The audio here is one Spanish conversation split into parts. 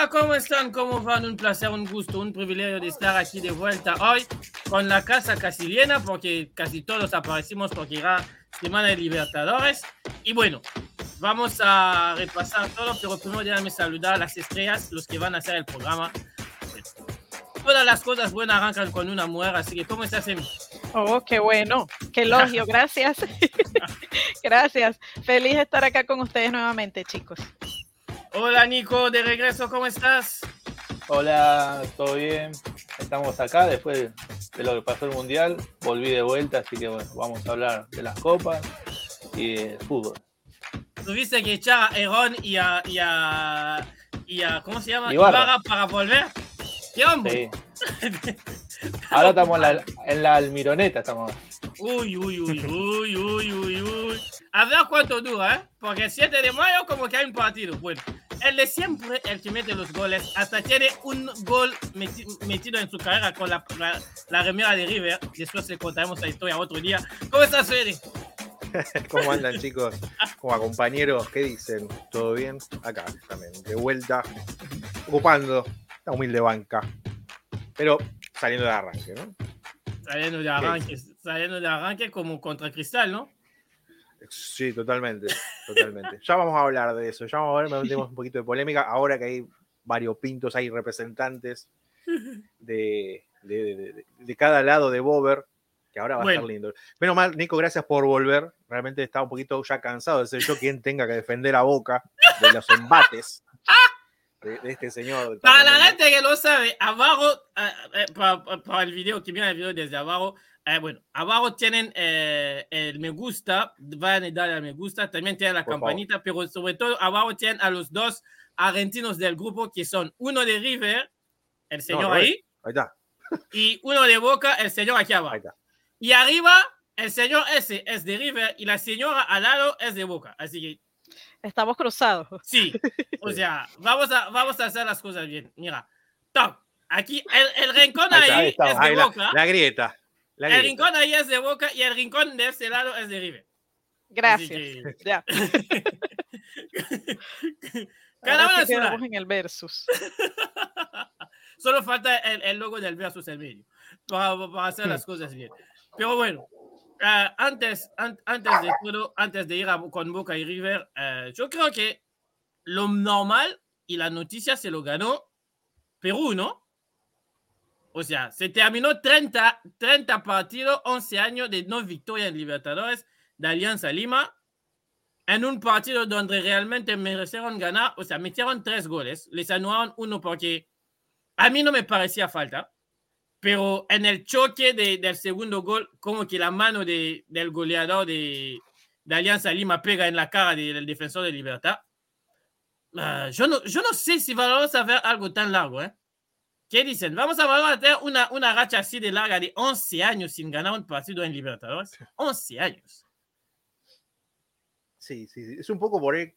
Hola, ¿cómo están? ¿Cómo van? Un placer, un gusto, un privilegio de estar aquí de vuelta hoy con la casa casi llena porque casi todos aparecimos porque era Semana de Libertadores. Y bueno, vamos a repasar todo, pero primero déjame saludar a las estrellas, los que van a hacer el programa. Todas las cosas buenas arrancan con una mujer, así que ¿cómo estás, Emi? Oh, qué bueno, qué elogio, gracias. gracias. Feliz de estar acá con ustedes nuevamente, chicos. Hola, Nico, de regreso, ¿cómo estás? Hola, ¿todo bien? Estamos acá después de lo que pasó el Mundial. Volví de vuelta, así que bueno, vamos a hablar de las copas y de fútbol. ¿Tuviste que echar a Erón y a, y a, y a ¿cómo se llama? Ibarra. Ibarra para volver. ¿Qué hombre? Sí. Ahora estamos en la, en la Almironeta, estamos. Uy, uy, uy, uy, uy, uy, uy. A ver cuánto dura, ¿eh? Porque el 7 de mayo como que hay un partido. Bueno, él es siempre el que mete los goles. Hasta tiene un gol meti- metido en su carrera con la, la, la remera de River. Después le contaremos la historia otro día. ¿Cómo estás, Fede? ¿Cómo andan chicos? Como compañeros, ¿qué dicen? ¿Todo bien? Acá también, de vuelta, ocupando la humilde banca, pero saliendo de arranque, ¿no? Saliendo de arranque, saliendo de arranque como contra Cristal, ¿no? Sí, totalmente, totalmente. Ya vamos a hablar de eso, ya vamos a ver, me metemos un poquito de polémica, ahora que hay varios pintos, hay representantes de, de, de- de- de cada lado de Bober, que ahora va a estar lindo. Menos mal, Nico, gracias por volver. Realmente estaba un poquito ya cansado de ser yo quien tenga que defender a Boca de los embates de, de este señor. Para la gente que lo sabe, abajo, eh, eh, para, para el video, que mira el video desde abajo, eh, bueno, abajo tienen eh, el me gusta, van a darle al me gusta, también tienen la Por campanita, pero sobre todo abajo tienen a los dos argentinos del grupo que son uno de River, el señor revés. ahí, Ahí está, y uno de Boca, el señor aquí abajo. ahí está. Y arriba, el señor ese es de River y la señora al lado es de Boca. Así que Estamos cruzados. Sí, o sea, vamos a, vamos a hacer las cosas bien. Mira, Tom, aquí el, el rincón Ahí ahí, está, ahí está. es de Ahí la, Boca, la grieta. La el rincón ahí es de Boca y el rincón de este lado es de River. Gracias. que- Ya. Cada uno sí en el versus. Solo falta el, el logo del versus en medio para, para hacer las cosas bien. Pero bueno, ah, antes, an- antes de todo, antes de ir a- con Boca y River, eh, yo creo que lo normal y la noticia se lo ganó Perú, ¿no? O sea, se terminó 30, 30 partidos, 11 años de no victoria en Libertadores de Alianza Lima. En un partido donde realmente merecieron ganar, o sea, metieron tres goles, les anularon uno porque a mí no me parecía falta, pero en el choque de- del segundo gol, como que la mano de- del goleador de, Alianza Lima pega en la cara de- del defensor de Libertad. Ah, yo, no, yo no sé si vamos a ver algo tan largo, ¿eh? ¿Qué dicen? ¿Vamos a, tener una, una racha así de larga de 11 años sin ganar un partido en Libertadores? 11 años. Sí, sí, sí. Es un poco por ahí.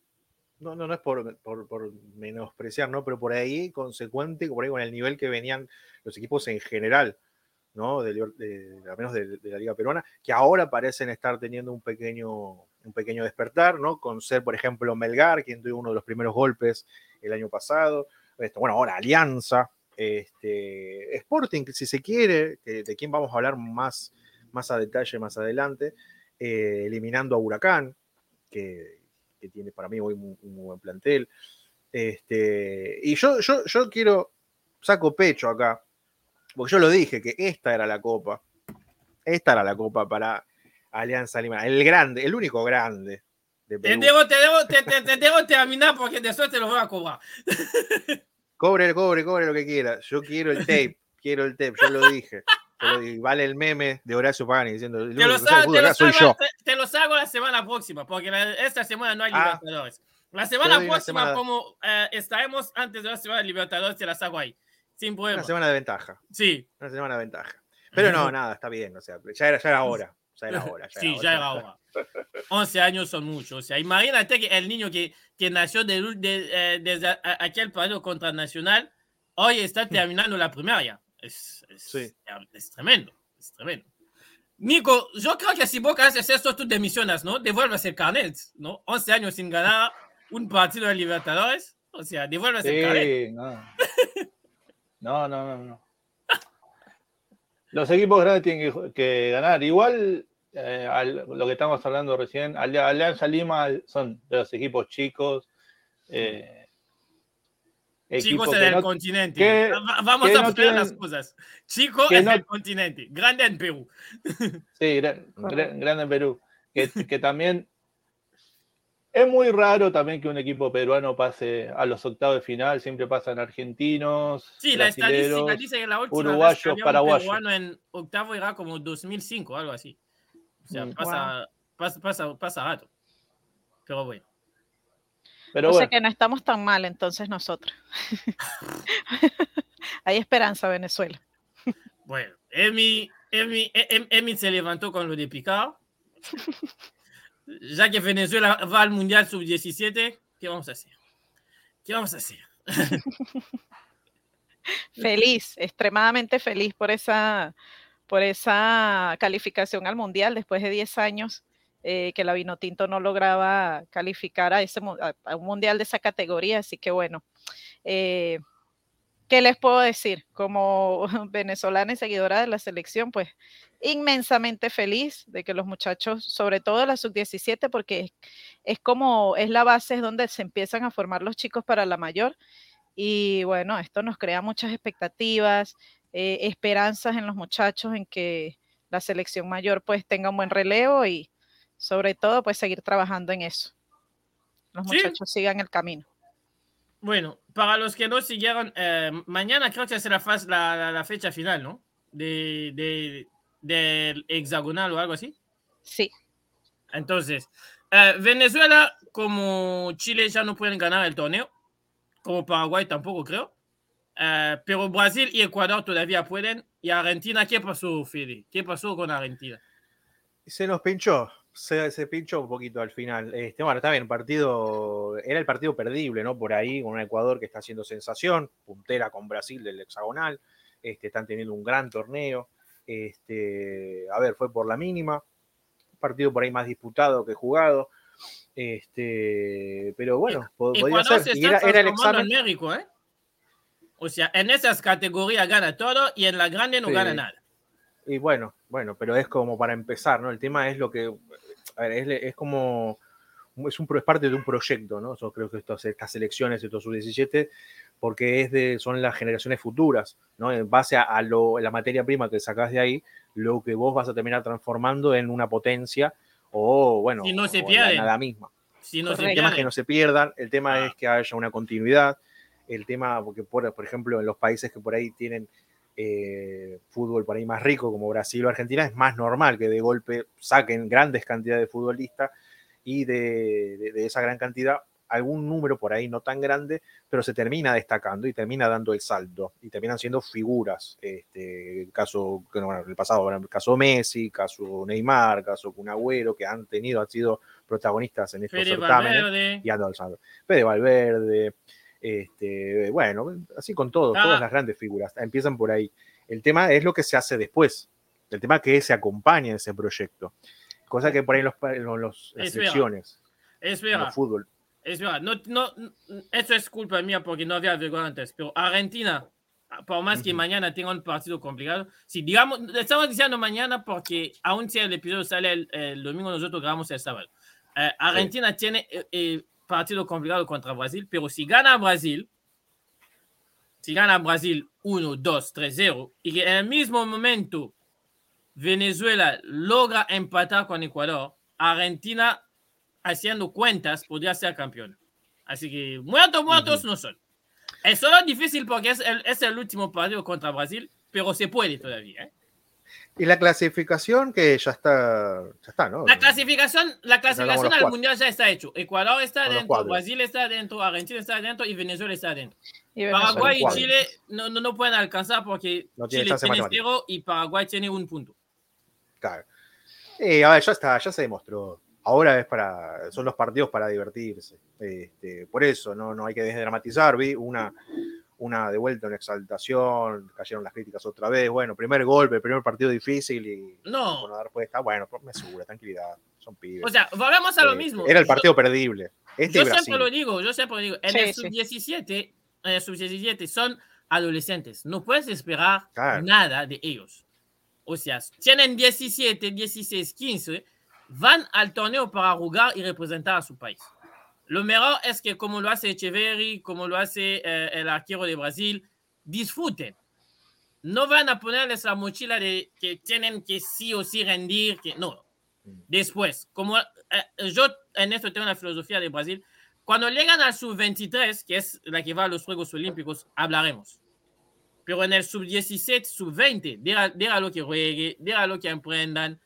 No, no, no es por, por, por menospreciar, ¿no? Pero por ahí consecuente, por ahí con el nivel que venían los equipos en general, ¿no? De, Liber- de- al menos de, de la Liga Peruana, que ahora parecen estar teniendo un pequeño, un pequeño despertar, ¿no? Con ser, por ejemplo, Melgar, quien tuvo uno de los primeros golpes el año pasado. Esto, bueno, ahora Alianza, este, Sporting, si se quiere, de quien vamos a hablar más, más a detalle más adelante, eh, eliminando a Huracán, que, que tiene para mí hoy un, un buen plantel. Este, y yo, yo, yo quiero, saco pecho acá, porque yo lo dije, que esta era la copa. Esta era la copa para Alianza Lima. El grande, el único grande de Te debo, te, debo, te, te- te debo terminar porque después te lo voy a cobrar. Cobre, cobre, cobre lo que quiera. Yo quiero el tape, quiero el tape, yo lo dije. Yo lo dije. Vale el meme de Horacio Pagani diciendo, Te único lo, que sabe sa- fútbol te salgo la semana próxima, porque la- esta semana no hay Ah. Libertadores. La semana próxima, semana. como eh, estaremos antes de la semana de Libertadores, te la saco ahí. Sin problema. Una semana de ventaja. Sí, Una semana de ventaja. Pero no, nada, está bien. O sea, ya era, ya era hora. Ya era hora. Ya sí, ya era hora. 11 años son muchos. O sea, imagínate que el niño que, que nació de, de- eh, desde a- a- aquel partido contra Nacional, hoy está terminando la primaria. Es, es, Sí. es tremendo, es tremendo. Nico, yo creo que si Boca hace esto, tú demisionas, ¿no? Devuelves el carnet, ¿no? 11 años sin ganar un partido de Libertadores. O sea, devuélvese el caret. Sí, no. No, no, no, no. Los equipos grandes tienen que, que ganar. Igual, eh, al- lo que estamos hablando recién, Ali- Alianza Lima son de los equipos chicos. eh, Chicos en el no- continente. que- Vamos que a no tienen- las cosas. Chico en no- el continente. Grande en Perú. Sí, gran- gran- grande en Perú. Que, que también es muy raro también que un equipo peruano pase a los octavos de final, siempre pasan argentinos, Sí, la estadística dice que la última uruguayos, vez que había un paraguayos. peruano en octavo era como 2005, algo así. O sea, Mm. pasa, pasa, pasa, pasa rato. Pero bueno. Pero o sea bueno, que no estamos tan mal entonces nosotros. Hay esperanza, Venezuela. Bueno, Emi, Emi, Em- Emi se levantó con lo de Picard. Ya que Venezuela va al Mundial Sub-17, ¿qué vamos a hacer? ¿Qué vamos a hacer? Feliz, extremadamente feliz por esa, por esa calificación al Mundial después de 10 años eh, que la Vinotinto no lograba calificar a, ese, a un Mundial de esa categoría. Así que bueno, eh, ¿qué les puedo decir? Como venezolana y seguidora de la selección, pues inmensamente feliz de que los muchachos, sobre todo la sub-17, porque es, es como, es la base, es donde se empiezan a formar los chicos para la mayor. Y bueno, esto nos crea muchas expectativas, eh, esperanzas en los muchachos en que la selección mayor pues tenga un buen relevo y sobre todo pues seguir trabajando en eso. Los Sí. muchachos sigan el camino. Bueno, para los que no siguieron, eh, mañana creo que será faz- la, la, la fecha final, ¿no? De, de- del hexagonal o algo así. Sí, Entonces, eh, Venezuela, como Chile ya no pueden ganar el torneo, como Paraguay tampoco creo, eh, pero Brasil y Ecuador todavía pueden. ¿Y Argentina qué pasó, Fede? ¿Qué pasó con Argentina? Se nos pinchó, se, se pinchó un poquito al final. Este, bueno, está bien, partido, era el partido perdible, ¿no? Por ahí, con un Ecuador que está haciendo sensación, puntera con Brasil del hexagonal, este, están teniendo un gran torneo. Este, a ver, fue por la mínima, partido por ahí más disputado que jugado. Este, pero bueno, po- podía Ecuador se ser. Y está era, era el examen. en México, ¿eh? O sea, en esas categorías gana todo y en la grande no Sí. gana nada. Y bueno, bueno, pero es como para empezar, ¿no? El tema es lo que, a ver, es, es como, es, un, es parte de un proyecto, ¿no? Yo creo que estos, estas elecciones, estos sub-17, porque es de, son las generaciones futuras, ¿no? En base a, a lo, la materia prima que sacás de ahí, lo que vos vas a terminar transformando en una potencia o, bueno, Si no se la pierden. nada misma. Si no se. El tema es que no se pierdan, el tema Ah. es que haya una continuidad, el tema, porque por, por ejemplo en los países que por ahí tienen eh, fútbol por ahí más rico como Brasil o Argentina, es más normal que de golpe saquen grandes cantidades de futbolistas y de, de- de esa gran cantidad algún número por ahí no tan grande, pero se termina destacando y termina dando el salto y terminan siendo figuras. Este, el caso, bueno, el pasado, el caso Messi, caso Neymar, caso Kun Agüero, que han tenido, han sido protagonistas en estos Fede certámenes Valverde. y ando alzando. Fede Valverde, este, bueno, así con todos, Ah. todas las grandes figuras, empiezan por ahí. El tema es lo que se hace después, el tema que se acompaña en ese proyecto, cosa que por ahí los, los las Es selecciones, Es verdad. el fútbol, Es verdad, no, no, eso es culpa mía porque no había vergüenza antes, pero Argentina, por más que Ujú. mañana tenga un partido complicado, si digamos, estamos diciendo mañana porque aún si el episodio sale el, el domingo, nosotros grabamos el sábado. Eh, Argentina tiene eh, eh, partido complicado contra Brasil, pero si gana Brasil, si gana Brasil 1, 2, 3, 0, y que en el mismo momento Venezuela logra empatar con Ecuador, Argentina haciendo cuentas, podría ser campeón. Así que muertos, muertos Ujú. no son. Es solo difícil porque es el, es el último partido contra Brasil, pero se puede todavía. ¿eh? Y la clasificación que ya está, ya está, ¿no? La clasificación, la clasificación al cuatro. mundial ya está hecho. Ecuador está dentro. Brasil está dentro, Argentina está dentro y Venezuela está dentro. Y. Paraguay y. Chile no, no, no pueden alcanzar porque No tiene Chile tiene cero y Paraguay tiene un punto. Claro. Eh, a ver, ya está, ya se demostró. Ahora es para, son los partidos para divertirse. Este, por eso, no, no hay que desdramatizar. Vi una, una de vuelta, una exaltación, cayeron las críticas otra vez. Bueno, primer golpe, primer partido difícil y No. bueno, dar respuesta. Bueno, me asegura, tranquilidad, son pibes. O sea, volvemos a lo Eh, mismo. Era el Yo- partido perdible. Este yo siempre lo digo, yo siempre lo digo. En Sí, el sí. sub-17, en el sub-17 son adolescentes. No puedes esperar Claro. nada de ellos. O sea, tienen 17, 16, 15, van al torneo para jugar y representar a su país. Lo mejor es que como lo hace Echeverry, como lo hace eh, el arquero de Brasil, disfruten. No van a ponerles la mochila de que tienen que sí o sí rendir, que no. Después, como eh, yo en esto tengo una filosofía de Brasil, cuando llegan al sub-23, que es la que va a los Juegos Olímpicos, hablaremos. Pero en el sub-17, sub-20, déjalo que juegue, déjalo que emprendan.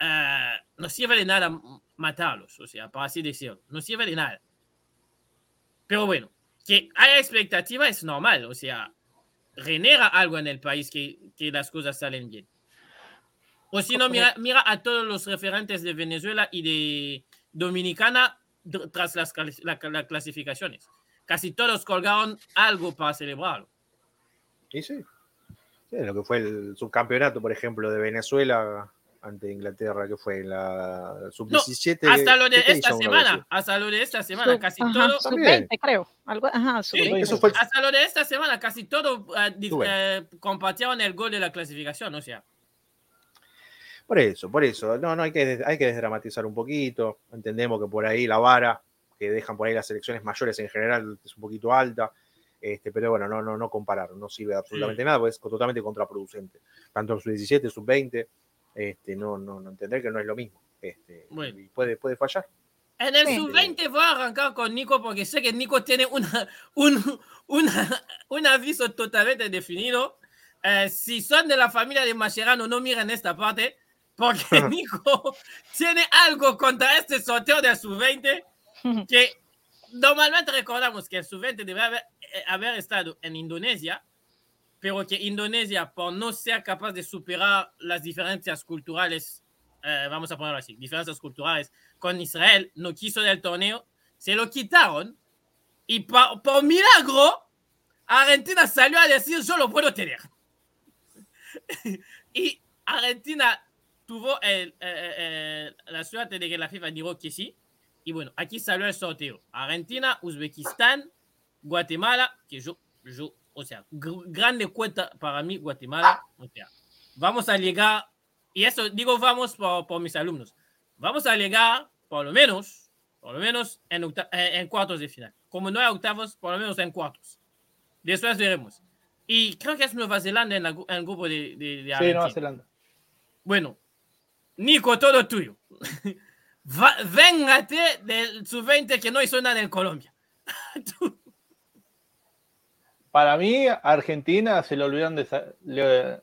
eh, no sirve de nada matarlos, o sea, para así decirlo. No sirve de nada. Pero bueno, que haya expectativa es normal, o sea, genera algo en el país que, que las cosas salen bien. O si no, mira, mira a todos los referentes de Venezuela y de Dominicana tras las, la- las clasificaciones. Casi todos colgaron algo para celebrarlo. Y sí. Sí, lo que fue el subcampeonato, por ejemplo, de Venezuela ante Inglaterra, que fue la sub-17. Hasta lo de ¿qué esta semana, hasta lo de esta semana, Sub- casi ajá, todo, sub También. 20, creo. Algo, ajá, sub Sí, 20. Eso fue hasta lo de esta semana, casi todo eh, Sube. eh, compartieron el gol de la clasificación, o sea. Por eso, por eso. No, no, hay que, hay que desdramatizar un poquito. Entendemos que por ahí la vara que dejan por ahí las selecciones mayores en general es un poquito alta. Este, pero bueno, no, no, no comparar, no sirve absolutamente nada, porque es totalmente contraproducente. Tanto en sub-17, sub-20, este, no, no, no entender que no es lo mismo. Este, Bueno. y puede, puede fallar. En el Sí. sub-20 voy a arrancar con Nico porque sé que Nico tiene una, un, una- un aviso totalmente definido. Eh, si son de la familia de Mascherano, no miren esta parte porque Nico tiene algo contra este sorteo del sub-20 que normalmente recordamos que el sub-20 debe haber, eh, haber estado en Indonesia, pero que Indonesia, por no ser capaz de superar las diferencias culturales, eh, vamos a ponerlo así, diferencias culturales con Israel, no quiso del torneo, se lo quitaron y pa- por milagro Argentina salió a decir yo lo puedo tener. y Argentina tuvo el- eh, eh, la suerte de que la FIFA dijo que sí. Y bueno, aquí salió el sorteo. Argentina, Uzbekistán, Guatemala, que yo, yo o sea, gr- grande cuenta para mí Guatemala. O sea, vamos a llegar, y eso digo vamos por, por mis alumnos, vamos a llegar por lo menos, por lo menos en, octa- en, cuartos de final. Como no hay octavos, por lo menos en cuartos. Después veremos. Y creo que es Nueva Zelanda en, la en el grupo de, de, de Sí. Nueva Zelanda. Bueno, Nico, todo tuyo. Véngate del sub-20 que no hizo nada en Colombia. Tú- Para mí, Argentina se le olvidaron de le-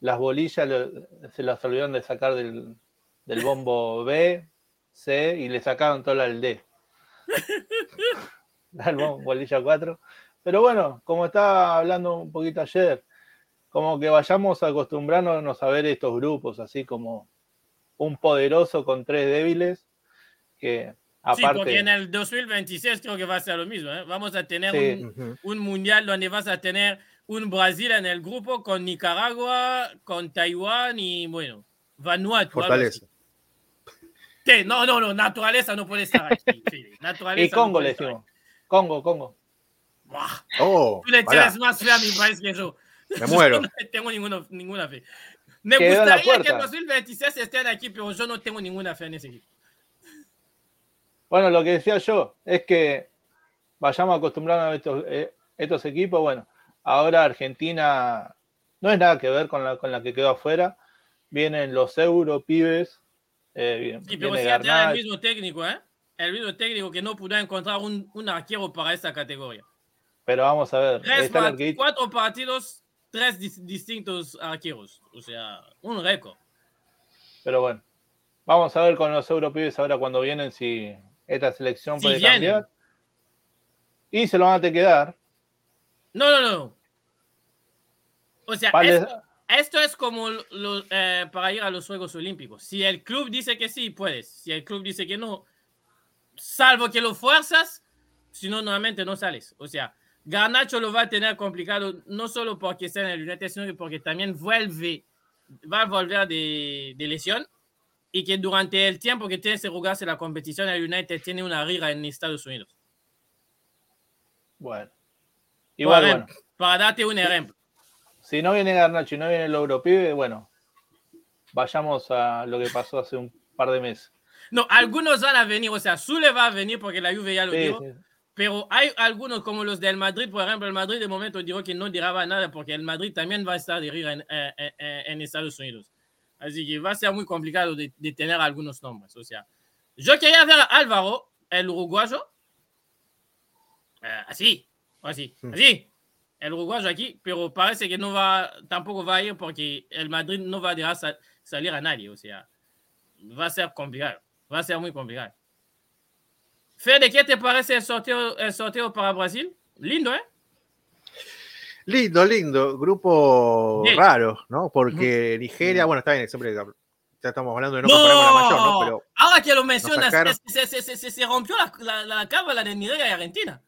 las bolillas le- se las olvidaron de sacar del, del bombo B, C y le sacaron toda el D. Al bolilla 4. Pero bueno, como estaba hablando un poquito ayer, como que vayamos acostumbrándonos a ver estos grupos, así como un poderoso con tres débiles, que Sí, porque en el 2026 creo que va a ser lo mismo. ¿eh? Vamos a tener Sí. un, mundial donde vas a tener un Brasil en el grupo con Nicaragua, con Taiwán y bueno, Vanuatu. Fortaleza. No, no, no, naturaleza no puede estar aquí. Naturaleza Y no Congo puede le decimos. Congo, Congo. Buah, Oh, Tú le tienes más fe a mi país que yo. me muero. Yo no tengo ninguna, ninguna fe. Me Quedó gustaría que en puerta. 2026 estén aquí, pero yo no tengo ninguna fe en ese equipo. Bueno, lo que decía yo es que vayamos acostumbrando a estos, eh, estos equipos. Bueno, ahora Argentina no es nada que ver con la, con la que quedó afuera. Vienen los euro pibes. eh, Sí, pero viene si el mismo técnico, ¿eh? El mismo técnico que no pudo encontrar un, un arquero para esta categoría. pero vamos a ver. Tres Está el pa- arquero- cuatro partidos, tres dis- distintos arqueros. O sea, un récord. pero bueno, vamos a ver con los europibes ahora cuando vienen si esta selección puede cambiar. Y se lo van a tener que dar. No, no, no. O sea, Vale, esto, esto es como lo- eh, para ir a los Juegos Olímpicos. Si el club dice que sí, puedes. Si el club dice que no, salvo que lo fuerzas, si no, normalmente no sales. O sea, Garnacho lo va a tener complicado, no solo porque está en el United, sino que porque también vuelve, va a volver de, de lesión. Y que durante el tiempo que tiene que jugarse la competición, el United tiene una riga en Estados Unidos. Bueno. Igual, Por bueno. Para darte un ejemplo. Si no viene Garnacho y no viene el Europibe, bueno, vayamos a lo que pasó hace un par de meses. No, algunos van a venir, o sea, Zule va a venir porque la Juve ya lo Sí, dijo, sí. pero hay algunos como los del Madrid, por ejemplo, el Madrid de momento dijo que no dirá nada porque el Madrid también va a estar de riga en, eh, eh, eh, en Estados Unidos. Así que va a ser muy complicado de, de tener algunos nombres. O sea, yo quería ver a Álvaro, el uruguayo, eh, así, así, Hmm. así, el uruguayo aquí, pero parece que no va, tampoco va a ir porque el Madrid no va a dejar sa- salir a nadie. O sea, va a ser complicado, va a ser muy complicado. Fede, ¿qué te parece el sorteo, el sorteo para Brasil? Lindo, ¿eh? Lindo, lindo. Grupo Bien. raro, ¿no? Porque Nigeria, bueno, está bien, siempre ya estamos hablando de no, comparar con la mayor, ¿no? Pero Ahora que lo mencionas, sacaron- se, se- se- se- se rompió la, la, la cábala de Nigeria y Argentina.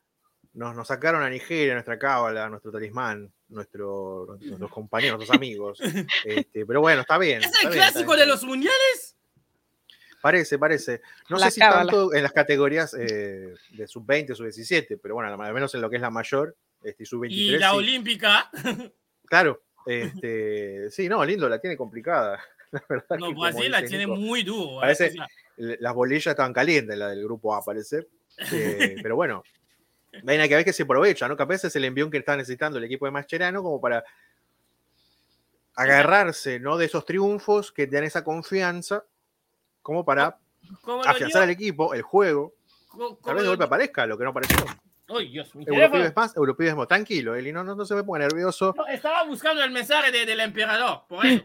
nos, nos sacaron a Nigeria, nuestra cábala, nuestro talismán, nuestro, nuestros compañeros, nuestros amigos. Este, pero bueno, está bien. ¿Es está el bien, clásico de los mundiales? Parece, parece. No La sé si cábala. tanto en las categorías eh, de sub-20, sub-17, pero bueno, al menos en lo que es la mayor este, y sub-23. Y la sí. olímpica. Claro, este, sí, no, lindo, la tiene complicada. La verdad No, que, como Brasil la tiene muy duro. ¿eh? Parece- O sea, las bolillas estaban calientes, la del grupo A, parece. Eh, pero bueno, hay que ver que se aprovecha, ¿no? Capaz es el envión que está necesitando el equipo de Mascherano como para agarrarse, ¿no? De esos triunfos que te dan esa confianza, como para afianzar al equipo, el juego. Tal vez de golpe aparezca lo que no apareció. Ay, Dios, mi Europeo teléfono. es más, europeo es más. Tranquilo, Eli, no, no, no se me ponga nervioso. No, Estaba buscando el mensaje de- del emperador, por eso.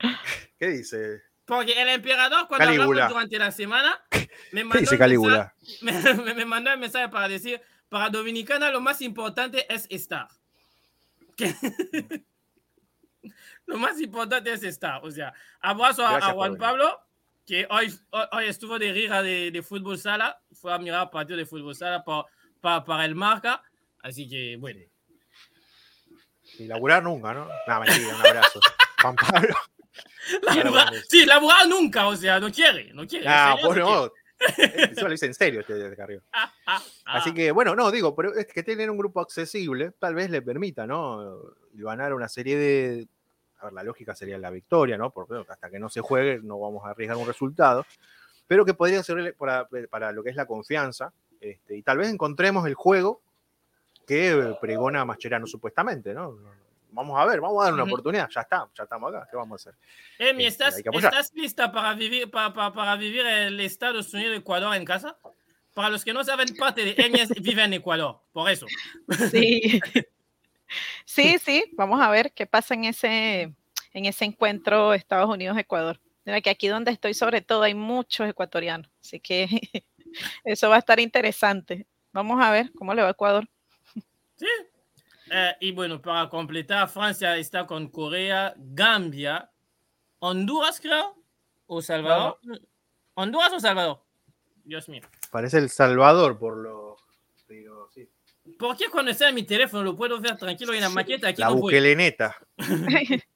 ¿Qué dice? Porque el emperador, cuando Calígula. hablamos durante la semana, me ¿Qué mandó, dice Calígula? mensaje, me, me mandó el mensaje para decir, para Dominicana lo más importante es estar. Que- lo más importante es estar. O sea, abrazo a, Gracias a por Juan. Pablo, que hoy, hoy, hoy estuvo de riga de, de fútbol sala, fue a mirar partido de fútbol sala para, para, para el marca. Así que, bueno. Y laburar nunca, ¿no? No, mentira, un abrazo. Juan Pablo. Labura- sí, laburar nunca, o sea, no quiere, no quiere. Ah, vos no. Eso lo hice en serio este de arriba. Ah, ah, Así ah. que, bueno, no, digo, pero es que tener un grupo accesible tal vez le permita, ¿no? Ganar una serie de. A ver, la lógica sería la victoria, ¿no? Porque hasta que no se juegue no vamos a arriesgar un resultado. Pero que podría ser para, para lo que es la confianza. Este, y tal vez encontremos el juego que pregona Mascherano supuestamente, ¿no? Vamos a ver, vamos a dar una Ujú. oportunidad. Ya está, ya estamos acá. ¿Qué vamos a hacer? Emi, Este, ¿estás, hay que apoyar. ¿estás lista para vivir, para, para, para vivir el Estados Unidos-Ecuador en casa? Para los que no saben, parte de Emi es- vive en Ecuador, por eso. Sí. sí, sí, vamos a ver qué pasa en ese, en ese encuentro Estados Unidos-Ecuador. Mira que aquí donde estoy, sobre todo, hay muchos ecuatorianos, así que eso va a estar interesante. Vamos a ver cómo le va a Ecuador. ¿Sí? Eh, y bueno, para completar, Francia está con Corea, Gambia, Honduras, creo, o Salvador. ¿Honduras o Salvador? Dios mío. Parece El Salvador por lo. Pero, sí. ¿Por qué cuando está en mi teléfono lo puedo ver tranquilo en la maqueta? Aquí La no buqueleneta.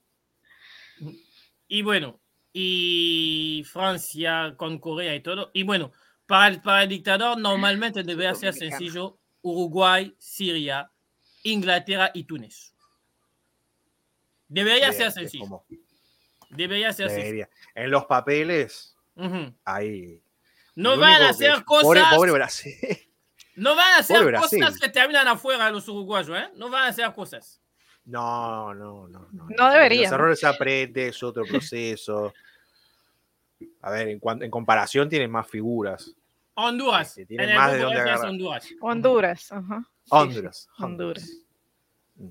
Y bueno, y Francia con Corea y todo. Y bueno, para el, para el dictador normalmente debería ser sencillo Uruguay, Siria, Inglaterra y Túnez. Debería ser sencillo. como- Debería ser sencillo. debería. En los papeles, ahí. No van a hacer Pobre, cosas. pobre Brasil. No van a hacer pobre Brasil. cosas que terminan afuera los uruguayos, ¿eh? No van a hacer cosas. No, no, no. No, No debería, Los errores se aprende, es otro proceso. A ver, en comparación tienen más figuras. Honduras. Sí, tienen en el más de grupo dónde agarrar. Honduras. Honduras. ajá. Sí, Honduras. sí, Honduras. Mm.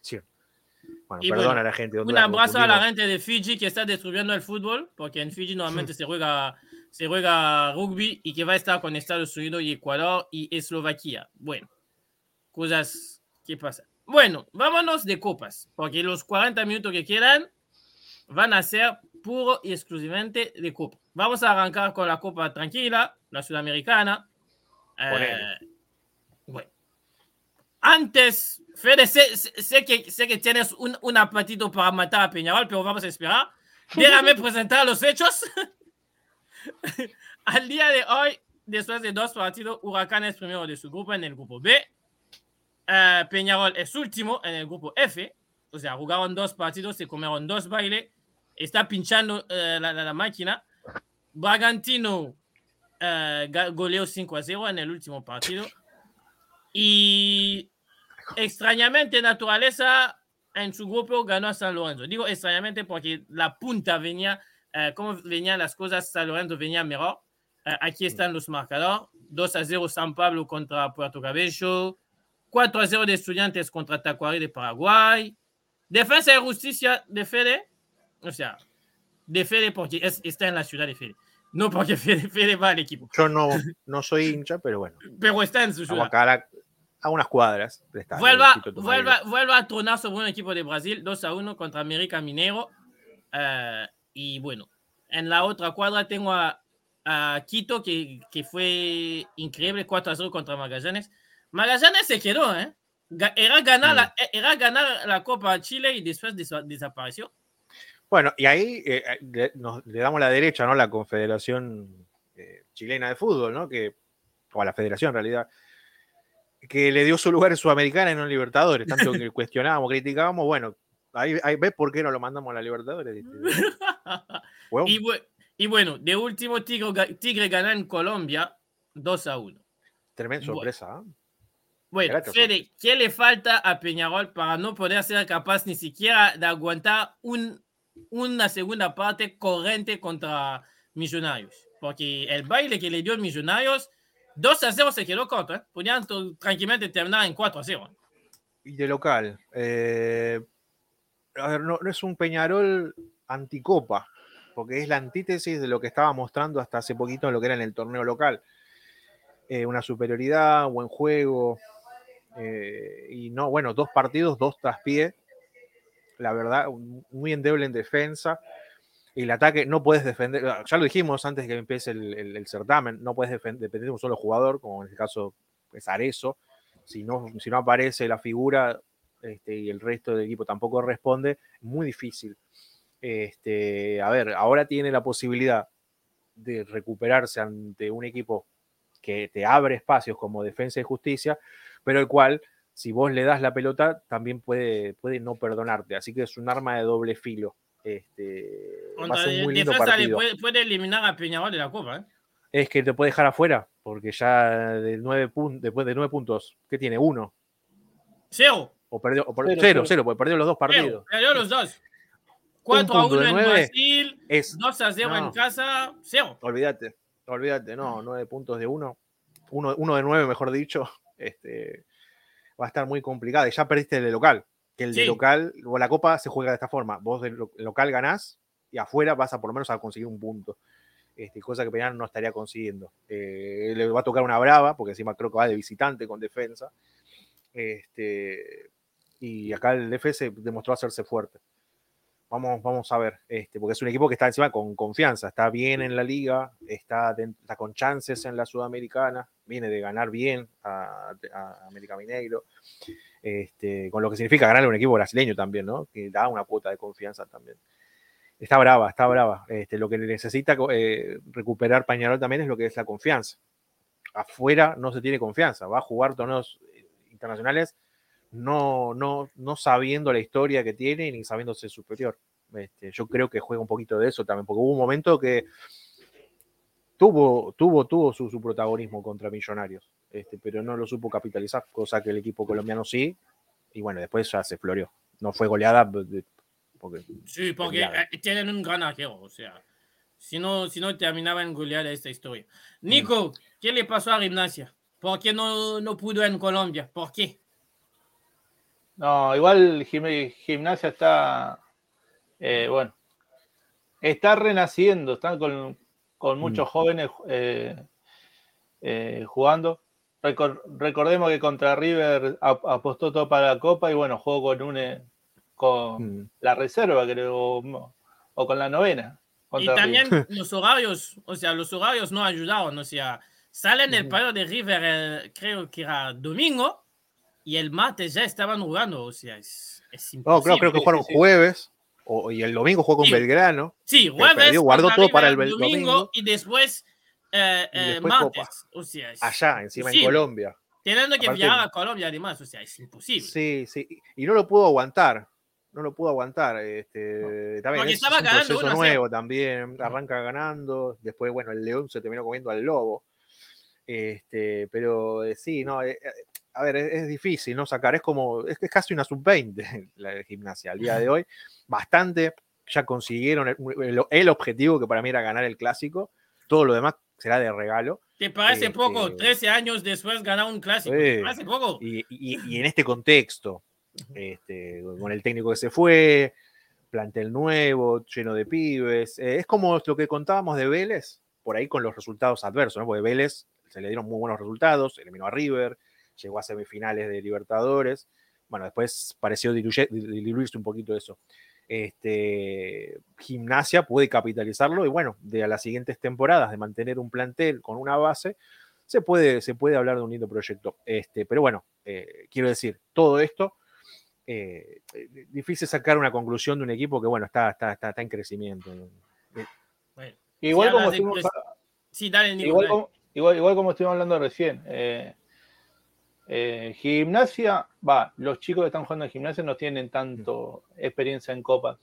Sí. Bueno, Y perdona bueno, a la gente de Un Honduras. abrazo a la gente de Fiji que está destruyendo el fútbol, porque en Fiji normalmente se juega, se juega rugby y que va a estar con Estados Unidos y Ecuador y Eslovaquia. Bueno, cosas que pasan. Bueno, vámonos de copas, porque los 40 minutos que quedan van a ser puro y exclusivamente de copa. Vamos a arrancar con la copa tranquila, la sudamericana. Eh, bueno. Antes, Fede, sé, sé- sé que, sé que tienes un, un apetito para matar a Peñarol, pero vamos a esperar. Déjame presentar los hechos. Al día de hoy, después de dos partidos, Huracán es primero de su grupo en el grupo B. Eh, Peñarol es último en el grupo F. O sea, jugaron dos partidos, se comieron dos bailes. Está pinchando eh, la, la- la máquina. Bragantino ga- goleó 5 a 0 en el último partido. Y extrañamente, Naturaleza en su grupo ganó a San Lorenzo. Digo extrañamente porque la punta venía, eh, como venían las cosas, San Lorenzo venía mejor. Eh, aquí están los marcadores. 2 a 0 San Pablo contra Puerto Cabello. 4 a 0 de Estudiantes contra Tacuari de Paraguay. Defensa y Justicia de Fede. O sea, de Fede porque es- está en la ciudad de Fede. No porque Fede, Fede va al equipo. Yo no, no soy hincha, pero bueno, Pero está en su ciudad. a, a unas cuadras. estadio, Vuelva, vuelva, vuelva a tronar sobre un equipo de Brasil 2 a 1 contra América Mineiro. Eh, y bueno, en la otra cuadra tengo a, a Quito, que, que fue increíble 4 a 0 contra Magallanes. Magallanes se quedó, ¿eh? Era ganar, Mm. la, era ganar la Copa Chile y después desa- desapareció. Bueno, y ahí eh, eh, le, nos- le damos la derecha, ¿no? La Confederación eh, Chilena de Fútbol, ¿no? Que, o a la Federación en realidad, que le dio su lugar en Sudamericana y no en Libertadores. Tanto que cuestionábamos, criticábamos, bueno, ahí, ahí ves por qué no lo mandamos a la Libertadores. ¿viste? Huevón. y, bu- y bueno, de último, Tigre, Tigre ganó en Colombia 2 a 1. Tremenda bueno. sorpresa. ¿ah? Bueno, Gracias, Fede, ¿qué le falta a Peñarol para no poder ser capaz ni siquiera de aguantar un, una segunda parte corriente contra Millonarios? Porque el baile que le dio Millonarios, 2 a 0 se quedó corto, ¿eh? Podían tranquilamente terminar en 4 a 0. Y de local. eh, a ver, no, no es un Peñarol anticopa, porque es la antítesis de lo que estaba mostrando hasta hace poquito en lo que era en el torneo local. Eh, una superioridad, buen juego. eh, y no, bueno, dos partidos, dos traspié. La verdad, muy endeble en defensa. El ataque, no puedes defender. Ya lo dijimos antes que empiece el, certamen, no puedes defen- depender de un solo jugador, como en este caso es Arezo. Si no, si no aparece la figura este, y el resto del equipo tampoco responde, muy difícil. Este, a ver, ahora tiene la posibilidad de recuperarse ante un equipo que te abre espacios como defensa y justicia, pero el cual, si vos le das la pelota, también puede, puede no perdonarte. Así que es un arma de doble filo. Este, va a ser un muy el lindo defensa le partido. puede, puede eliminar a Peñarol de la Copa, ¿eh? Es que te puede dejar afuera, porque ya de nueve pun- después de nueve puntos, ¿qué tiene? Uno. Cero. O perdió, o per- Cero, cero, cero. cero, porque perdió los dos Cero. partidos. Perdió los dos. 4 a punto 1 de en Brasil, Es, 2 a 0 en no. casa, cero. olvídate, olvídate, no, nueve puntos de uno, uno, uno de nueve, mejor dicho, este, va a estar muy complicado. Y ya perdiste el de local, que el de local, o la copa se juega de esta forma, vos lo- local ganás y afuera vas a por lo menos a conseguir un punto. Este, cosa que Peñarol no estaría consiguiendo. Eh, le va a tocar una brava, porque encima creo que va de visitante con defensa. Este, y acá el DFS demostró hacerse fuerte. Vamos, vamos a ver, este, porque es un equipo que está encima con confianza, está bien en la liga, está, con chances en la Sudamericana, viene de ganar bien a, a América Mineiro, este, con lo que significa ganarle a un equipo brasileño también, ¿no? Que da una cuota de confianza también. Está brava, está brava. Este, lo que necesita eh, recuperar Pañarol también es lo que es la confianza. Afuera no se tiene confianza, va a jugar torneos eh, internacionales no, no, no sabiendo la historia que tiene ni sabiéndose superior. Este, yo creo que juega un poquito de eso también, porque hubo un momento que tuvo, tuvo, tuvo su, su protagonismo contra Millonarios, este, pero no lo supo capitalizar, cosa que el equipo colombiano sí, y bueno, después ya se floreó. No fue goleada, porque Sí, porque eh, tienen un gran arquero, o sea, si no, si no terminaba en goleada esta historia. Nico, ¿qué le pasó a Gimnasia? ¿Por qué no, no pudo en Colombia? ¿Por qué? No, igual Gim- Gimnasia está, eh, bueno, está renaciendo, están con, con muchos jóvenes eh, eh, jugando. Recor- recordemos que contra River ap- apostó todo para la Copa y bueno, jugó con un, con mm, la reserva, creo, o, o con la novena. Y también River. los horarios, o sea, los horarios no ayudaron, o sea, salen el Ujú. partido de River, eh, creo que era domingo, y el martes ya estaban jugando, o sea, es, es no, creo, imposible. creo que sí. jueves, O, y el domingo jugó con Sí. Belgrano. Sí, jueves. guardó todo para el domingo, domingo. y después, eh, Y eh, después martes. O sea, es- Allá, encima en. Colombia. Teniendo que Aparte- viajar a Colombia además, o sea, es imposible. Sí, sí. Y no lo pudo aguantar. No lo pudo aguantar. Este, también Porque es, estaba es un ganando proceso 1 a 0. nuevo también. Arranca ganando. Después, bueno, el León se terminó comiendo al Lobo. Este, pero eh, sí, no. eh, eh, a ver, es, es difícil, ¿no? Sacar. Es como. Es, casi una sub-20 la de gimnasia al día de hoy. Bastante. Ya consiguieron el, el- el objetivo que para mí era ganar el clásico. Todo lo demás será de regalo. ¿Te parece Este- poco? 13 años después ganar un clásico. Sí. ¿Te parece poco? Y, y- y en este contexto, este, con el técnico que se fue, plantel nuevo, lleno de pibes, eh, es como lo que contábamos de Vélez, por ahí con los resultados adversos, ¿no? Porque Vélez se le dieron muy buenos resultados, eliminó a River, llegó a semifinales de Libertadores, bueno, después pareció diluye- diluirse un poquito eso. Este, gimnasia puede capitalizarlo y bueno, de a las siguientes temporadas de mantener un plantel con una base, se puede, se puede hablar de un lindo proyecto. Este, pero bueno, eh, quiero decir, todo esto, eh, eh, difícil sacar una conclusión de un equipo que, bueno, está, está, está, está en crecimiento. Bueno, Igual Si como de estuvimos, cres- sí, dale, Nico, igual dale. como, igual, igual como estuvimos hablando recién, eh, eh, gimnasia, va, los chicos que están jugando en gimnasia no tienen tanto experiencia en copas.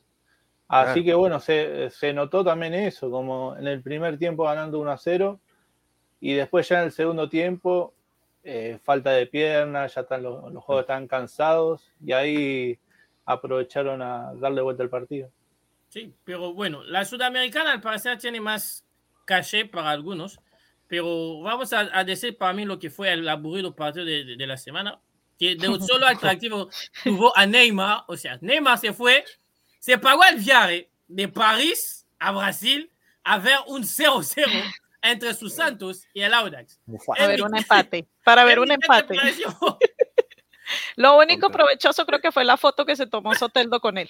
Así Claro. que bueno, se, se notó también eso, como en el primer tiempo ganando 1 a 0 y después ya en el segundo tiempo, eh, falta de piernas, ya están los, los juegos están cansados y ahí aprovecharon a darle vuelta al partido. Sí, pero bueno, la sudamericana al parecer tiene más caché para algunos, pero vamos a, a decir para mí lo que fue el aburrido partido de, de- de la semana, que de un solo atractivo tuvo a Neymar, o sea, Neymar se fue, se pagó el viaje de París a Brasil a ver un 0-0 entre sus Santos y el Audax. Para ver un empate. Para ver ¿Qué un te empate. Lo único Contra. provechoso creo que fue la foto que se tomó Soteldo con él.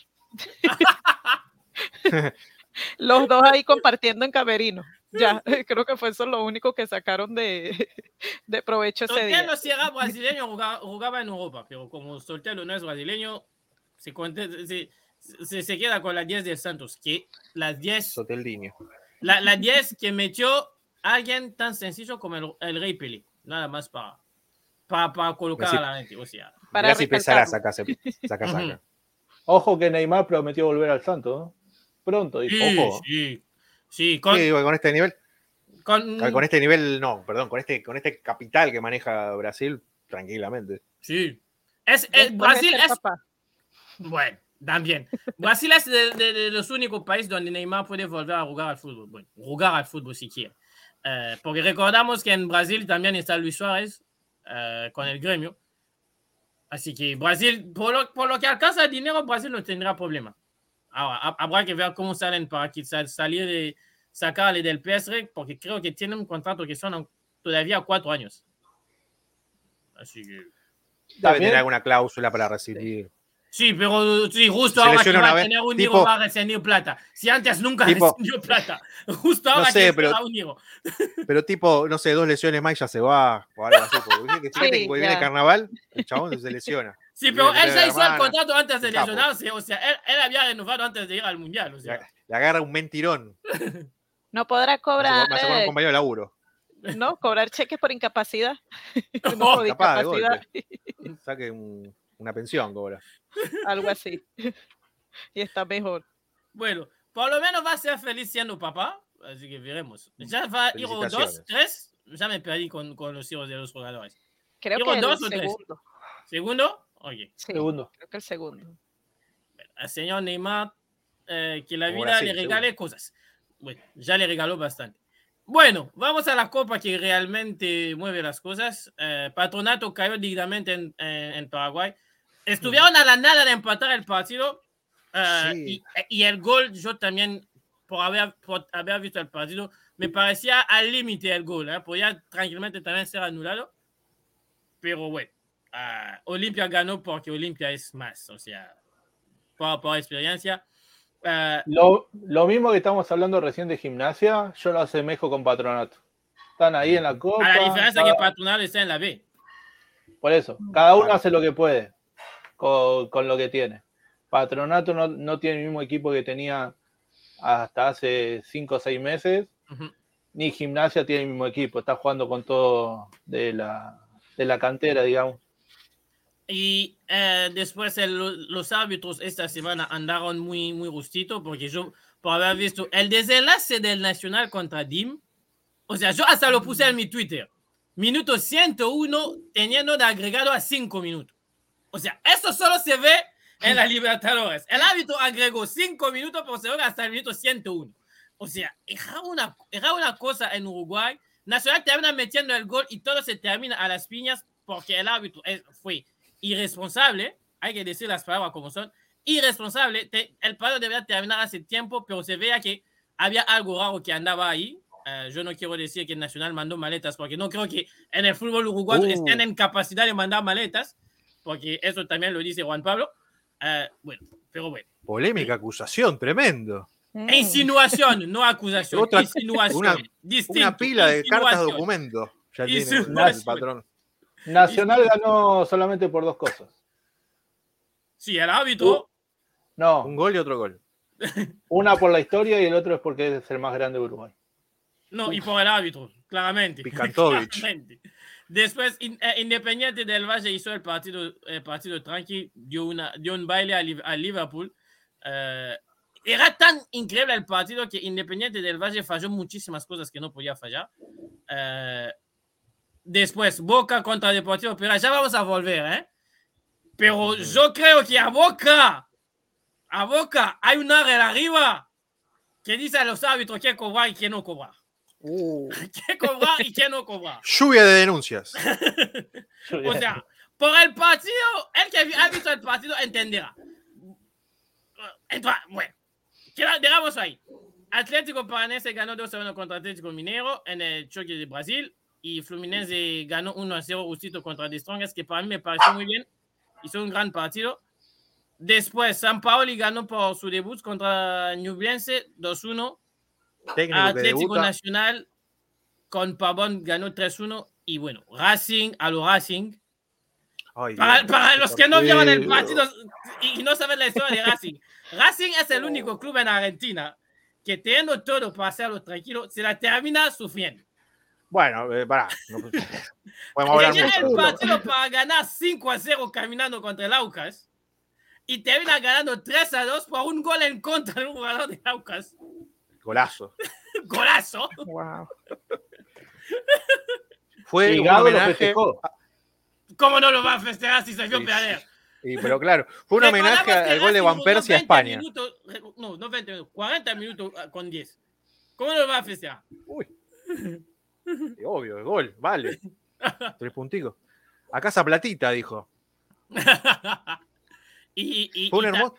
Los dos ahí compartiendo en camerino. Ya, creo que fue eso lo único que sacaron de, de provecho ese día. Soltero si era brasileño jugaba, jugaba en Europa, pero como Soltero no es brasileño, se, se, se- se queda con la 10 del Santos, que las 10, Soteldinho. la, la 10 que metió alguien tan sencillo como el, el Rey Pelé, nada más para, para, para colocar Así- a la gente, o sea, Para si pesará, saca, saca, saca. Ojo que Neymar prometió volver al Santo, ¿no? Pronto, dijo. sí, Ojo. sí, sí, con, Sí, con este nivel, con- con este nivel, no, perdón, con este, con este capital que maneja Brasil, tranquilamente. sí. Es, es- Brasil es, papá. Bueno, también. Brasil es de, de- de los únicos países donde Neymar puede volver a jugar al fútbol. Bueno, jugar al fútbol si quiere. Eh, porque recordamos que en Brasil también está Luis Suárez eh, con el gremio. Así que Brasil, por lo, por lo que alcanza el dinero, Brasil no tendrá problema. Ahora, ha- habrá que ver cómo salen para quizás salir de sacarle del PSG, porque creo que tienen un contrato que son todavía cuatro años. Así que. Debe También- tener alguna cláusula para recibir. Sí, pero sí, justo ahora que va a tener un tipo- va a recibir plata. Si antes nunca Tipo- recibió plata. Justo ahora sé, que pero- un hijo. Pero tipo, no sé, dos lesiones más y ya se va, o algo así. Porque que fíjate Sí, que viene el carnaval, el chabón se lesiona. Sí, pero él ya hizo el contrato antes de lesionarse. O sea, él, él había renovado antes de ir al mundial. O sea, Le, le agarra un mentirón. No podrá Me cobrar, hace con un eh, compañero de laburo. ¿no? Cobrar cheques por incapacidad. Oh, No, por capaz, de discapacidad, Saque un- una pensión, cobra. algo así. Y está mejor. bueno, por lo menos va a ser feliz siendo papá. Así que veremos. Ya va dos, Felicitaciones. tres. Ya me perdí con, con los hijos de los jugadores. Creo Digo, que el dos o tres. segundo. Segundo, oye, Sí, Segundo. creo que el segundo. al señor Neymar eh, que la vida Brasil, le regale cosas. Bueno, ya le regaló bastante. Bueno, vamos a la copa que realmente mueve las cosas. Eh, Patronato cayó dignamente en, en- en Paraguay. Estuvieron a la nada de empatar el partido. eh, Sí. y, y el gol, yo también, por haber, por haber visto el partido, me parecía al límite el gol. ¿eh? Podía tranquilamente también ser anulado. Pero bueno, ah, Olimpia ganó porque Olimpia es más. O sea, por, por experiencia. Eh, Lo, lo mismo que estamos hablando recién de gimnasia, yo lo asemejo con patronato. Están ahí en la copa. a la diferencia cada- que Patronal está en la B. Por eso, cada uno hace lo que puede con, con lo que tiene. Patronato no, no tiene el mismo equipo que tenía hasta hace 5 o 6 meses, Ujú. ni Gimnasia tiene el mismo equipo, está jugando con todo de la, de la cantera, digamos. Y eh, después el- los árbitros esta semana andaron muy, muy rustito porque yo, por haber visto el desenlace del Nacional contra DIM, o sea, yo hasta lo puse en mi Twitter. Minuto 101 teniendo de agregado a 5 minutos. O sea, eso solo se ve en la Libertadores. El árbitro agregó 5 minutos por segundo hasta el minuto 101. O sea, era una, era una cosa en Uruguay. Nacional termina metiendo el gol y todo se termina a las piñas porque el árbitro es- fue irresponsable. Hay que decir las palabras como son. Irresponsable. Te- el partido debería terminar hace tiempo, pero se veía que había algo raro que andaba ahí. Eh, yo no quiero decir que el Nacional mandó maletas porque no creo que en el fútbol uruguayo Uh. estén en capacidad de mandar maletas, porque eso también lo dice Juan Pablo. Eh, bueno, pero bueno. Polémica acusación, tremendo. Mm. Insinuación, no acusación. Otra- insinuación. una- Distinto, Una pila de cartas documentos. Ya tiene el patrón. Nacional ganó solamente por dos cosas. Sí, el árbitro. No, Un gol y otro gol. una por la historia y el otro es porque es el más grande de Uruguay. No, y por el árbitro, claramente. Claramente. Después, in- eh, Independiente del Valle hizo el partido, el partido tranqui, dio, una, dio un baile a Liverpool. Eh, era tan increíble el partido que Independiente del Valle falló muchísimas cosas que no podía fallar. Eh, después, Boca contra Deportivo Pereira. Ya vamos a volver, ¿eh? Pero yo creo que a Boca, a Boca, hay un área arriba que dice a los árbitros qué cobrar y qué no cobrar. qué cobrar y qué no cobrar. Lluvia de denuncias. O sea, por el partido, el que ha visto el partido entenderá. Entonces, bueno, dejamos ahí. Atlético Paranense ganó 2-1 contra Atlético Minero en el choque de Brasil y Fluminense ganó 1-0 justito contra The Strongest, que para mí me pareció muy bien. Hizo un gran partido. Después, San Paoli ganó por su debut contra Ñublense 2-1. Técnico que Atlético. Nacional con Pavón ganó 3-1. Y bueno, Racing a lo Racing. Ay, Para, para los que no vieron el partido. partido y, y no saben la historia de Racing, Racing es el único club en Argentina que teniendo todo para hacerlo tranquilo, se la termina sufriendo. Bueno, eh, pará. no- podemos hablar Tenía el mucho. partido para ganar 5 a 0 caminando contra el Aucas y termina ganando 3 a 2 por un gol en contra de un jugador de Aucas. Golazo. Golazo. Wow. Fue Y un homenaje. festejó. ¿Cómo no lo va a festejar si se vio Sí, perder? y- pero claro, fue un homenaje al gol de Van Persie a 20 España. minutos, no, no 20 minutos, 40 minutos ah, con 10. ¿Cómo lo va a festejar? Uy. Obvio, el gol, vale. Tres punticos. A casa platita, dijo. y, y, Fue un hermoso,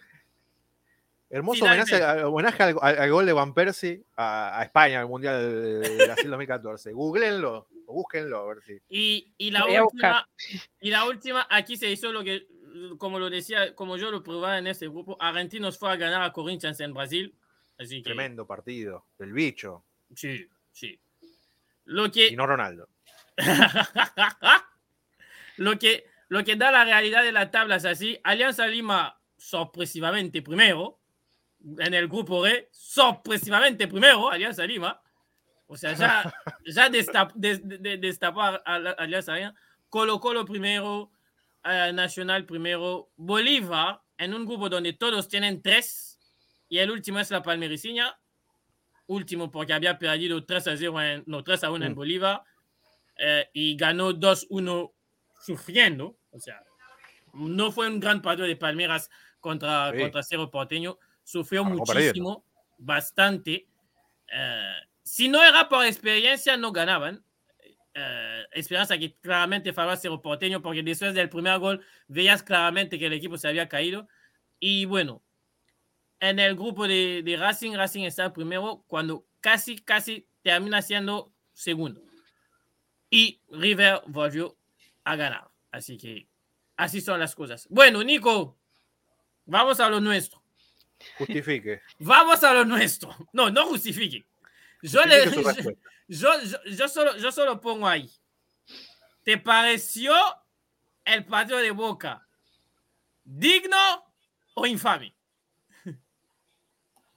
hermoso homenaje, homenaje al, al- al gol de Van Persie a, a España, al Mundial de, Brasil 2014. Googleenlo, búsquenlo, a ver si. Y, y la última, y la última, aquí se hizo lo que, como lo decía, como yo lo probaba en este grupo, Argentinos fue a ganar a Corinthians en Brasil. Así que, Tremendo partido del bicho. sí, sí. Lo que, Y no Ronaldo. lo que, lo que da la realidad de la tabla es así. Alianza Lima, sorpresivamente primero. En el grupo R, sorpresivamente primero, Alianza Lima. O sea, ya, ya destap, des- de- a, la- Alianza Lima. Colo Colo primero, eh, Nacional primero, Bolívar en un grupo donde todos tienen tres. Y el último es la Palmericiña. Último porque había perdido 3 a 0, en, no, 3 a 1 en Mm. Bolívar. eh, y ganó 2-1 sufriendo. O sea, no fue un gran partido de Palmeras contra, Sí. contra Cerro Porteño. Sufrió Arrancó muchísimo, bastante. Eh, si no era por experiencia, no ganaban. Eh, esperanza que claramente favorable a Cerro Porteño, porque después del primer gol veías claramente que el equipo se había caído. Y bueno, en el grupo de, de Racing, Racing está primero cuando casi, casi termina siendo segundo. Y River volvió a ganar. Así que así son las cosas. Bueno, Nico, vamos a lo nuestro. Justifique. Vamos a lo nuestro. No, no justifique. Yo, le, Justifique su yo, respuesta. yo- yo- yo solo, yo solo pongo ahí. ¿Te pareció el partido de Boca digno o infame?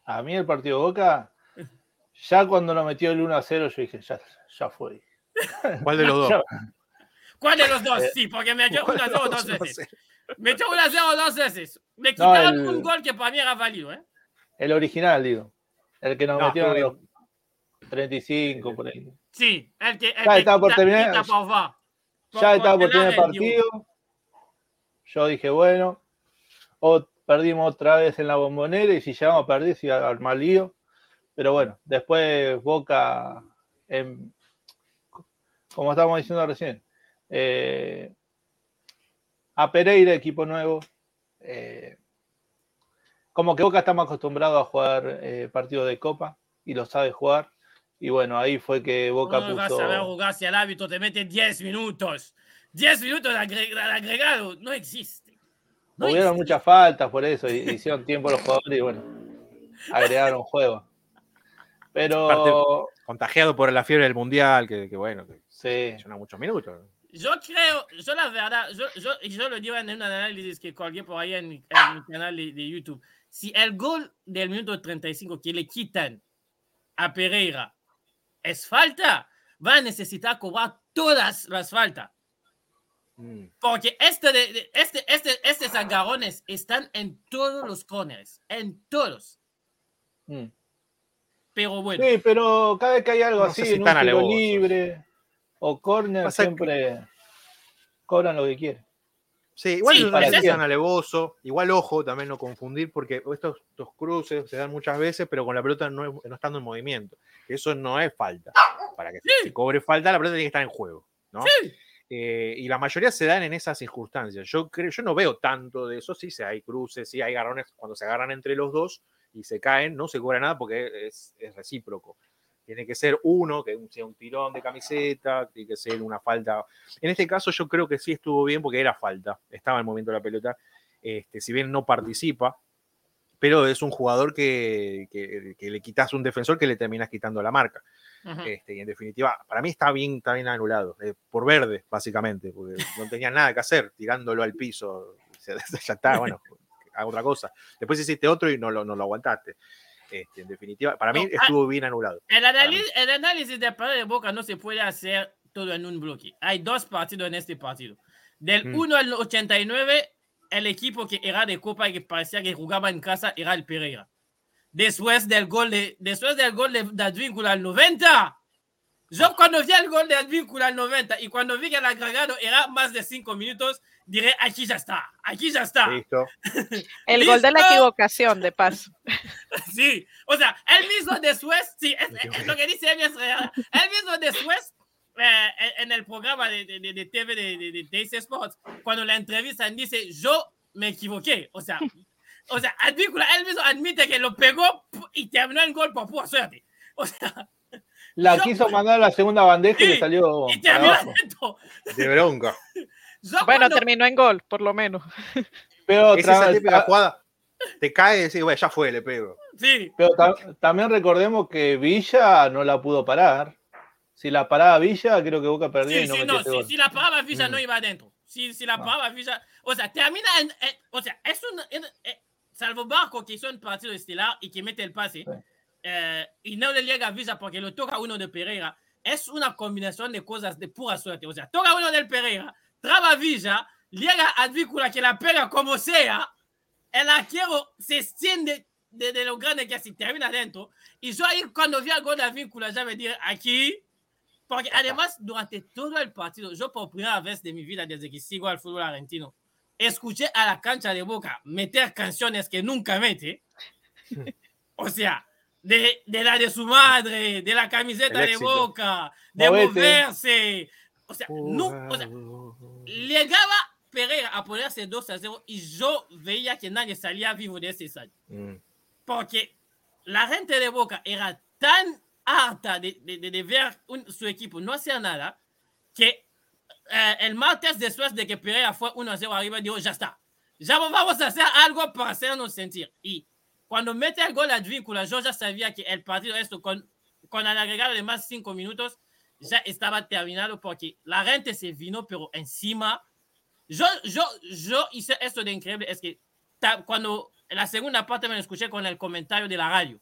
A mí el partido de Boca, ya cuando lo metió el 1 a 0, yo dije, ya, ya fue. ¿Cuál de los dos? ¿Cuál de los dos? Eh, Sí, porque me echó ¿Cuál 1 a de 0 los dos dos? No veces. Me echó 1 a 0 dos veces. Me No, quitaron el- un gol que para mí era válido, ¿eh? El original, digo. El que nos No, a estuvo los 35, por ahí. Sí, el que, el Ya que estaba por terminar. quita por VAR. Por- Ya estaba por terminar el partido. Yo dije, bueno, o perdimos otra vez en la bombonera y si llegamos a perder, se iba a armar lío. Pero bueno, después Boca, em, como estábamos diciendo recién, eh, a Pereira, equipo nuevo. eh, como que Boca está más acostumbrado a jugar eh, partidos de Copa y lo sabe jugar. Y bueno, ahí fue que Boca No vas puso. a ver jugar si el árbitro te mete 10 minutos. 10 minutos de agregado. No existe. No Hubieron muchas faltas por eso, y- hicieron tiempo los jugadores y bueno, agregaron juego. Pero Contagiado por la fiebre del mundial, que, que bueno, que sí, llena muchos minutos. Yo creo, yo la verdad, yo, yo, y yo lo digo en un análisis que colgué por ahí en mi, en mi canal de, de YouTube. Si el gol del minuto 35 que le quitan a Pereira es falta, va a necesitar cobrar todas las faltas. Mm. Porque este, de, este, este, estos agarrones están en todos los corners, en todos. mm. Pero bueno, Sí, pero cada vez que hay algo No así, si en un tiro alevosos. libre o corner, Pasa que- siempre cobran lo que quieren. Sí, igual Sí, es tan alevoso. Igual, ojo, también no confundir, porque estos, estos cruces se dan muchas veces, pero con la pelota no, es- no estando en movimiento. Eso no es falta. Para que se cobre falta, la pelota tiene que estar en juego. ¿no? Eh, y la mayoría se dan en esas circunstancias. Yo creo, yo no veo tanto de eso. Sí, sí hay cruces, sí hay agarrones cuando se agarran entre los dos y se caen, no se cobra nada porque es, recíproco. Tiene que ser uno, que sea un tirón de camiseta, tiene que ser una falta. En este caso yo creo que sí estuvo bien porque era falta, estaba en el movimiento de la pelota. Este, si bien no participa, pero es un jugador que, que- que le quitas un defensor que le terminas quitando la marca. Este, y en definitiva, para mí está bien, está bien anulado, eh, por verde, básicamente, porque no tenía nada que hacer tirándolo al piso. Ya está, bueno, hago otra cosa. Después hiciste otro y no lo, no lo aguantaste. Este, en definitiva, para mí No, ah- estuvo bien anulado. El análisis, el análisis de partido de Boca no se puede hacer todo en un bloque. Hay dos partidos en este partido. Del Mm. 1 al 89, el equipo que era de Copa y que parecía que jugaba en casa era el Pereira. Después del gol de, después del gol de, de Advíncula al 90, yo cuando vi el gol de Advíncula al 90 y cuando vi que el agregado era más de 5 minutos, diré, aquí ya está, aquí ya está. Listo. El gol de la ¡Listo! equivocación, de paso. Sí, o sea, él mismo después, sí, es, es lo que dice él es real. Él mismo después, eh, en el programa de, de, de- TV de, de, Sports, cuando la entrevistan, dice, yo me equivoqué. O sea, o sea, Advíncula, él mismo admite que lo pegó y terminó el gol por pura suerte. O sea, La Yo- quiso mandar a la segunda bandeja y le salió y terminó. De bronca. Yo Bueno, cuando- terminó en gol, por lo menos. Pero, Es esa tra- típica tra- jugada. Te cae y decís, bueno, ya fue, le pego. Sí, pero ta- también recordemos que Villa no la pudo parar. Si la paraba Villa, creo que Boca perdía sí, y no sí, no, ese si, gol. si la paraba Villa no Mm. iba adentro. Si, si la Ah. paraba Villa, o sea, termina en, en- o sea, es un, en- salvo Barco que hizo un partido estelar y que mete el pase, eh, y no le llega a Villa porque lo toca uno de Pereira, es una combinación de cosas de pura suerte. O sea, toca uno del Pereira, traba Villa, llega a que la pega como sea, el arquero se extiende de, de lo grande que y termina adentro. Y yo ahí cuando vi al gol de Advíncula ya me dije, aquí, porque además durante todo el partido, yo por primera vez de mi vida desde que sigo al fútbol argentino, escuché a la cancha de Boca meter canciones que nunca mete. O sea, de, de la de su madre, de la camiseta de. Boca, de Movete. moverse. O sea, no, o sea, llegaba Pereira a ponerse 2 a 0 y yo veía que nadie salía vivo de ese estadio. Mm. Porque la gente de Boca era tan harta de, de- de- de ver un- su equipo no hacer nada que eh, el martes después de que Pereira fue 1 a 0 arriba, dijo, ya está. Ya vamos a hacer algo para hacernos sentir. Y cuando mete el gol Advíncula, yo ya sabía que el partido esto con, con el agregado de más 5 minutos ya estaba terminado porque la gente se vino pero encima. Yo, yo, yo hice esto de increíble, es que cuando en la segunda parte me lo escuché con el comentario de la radio.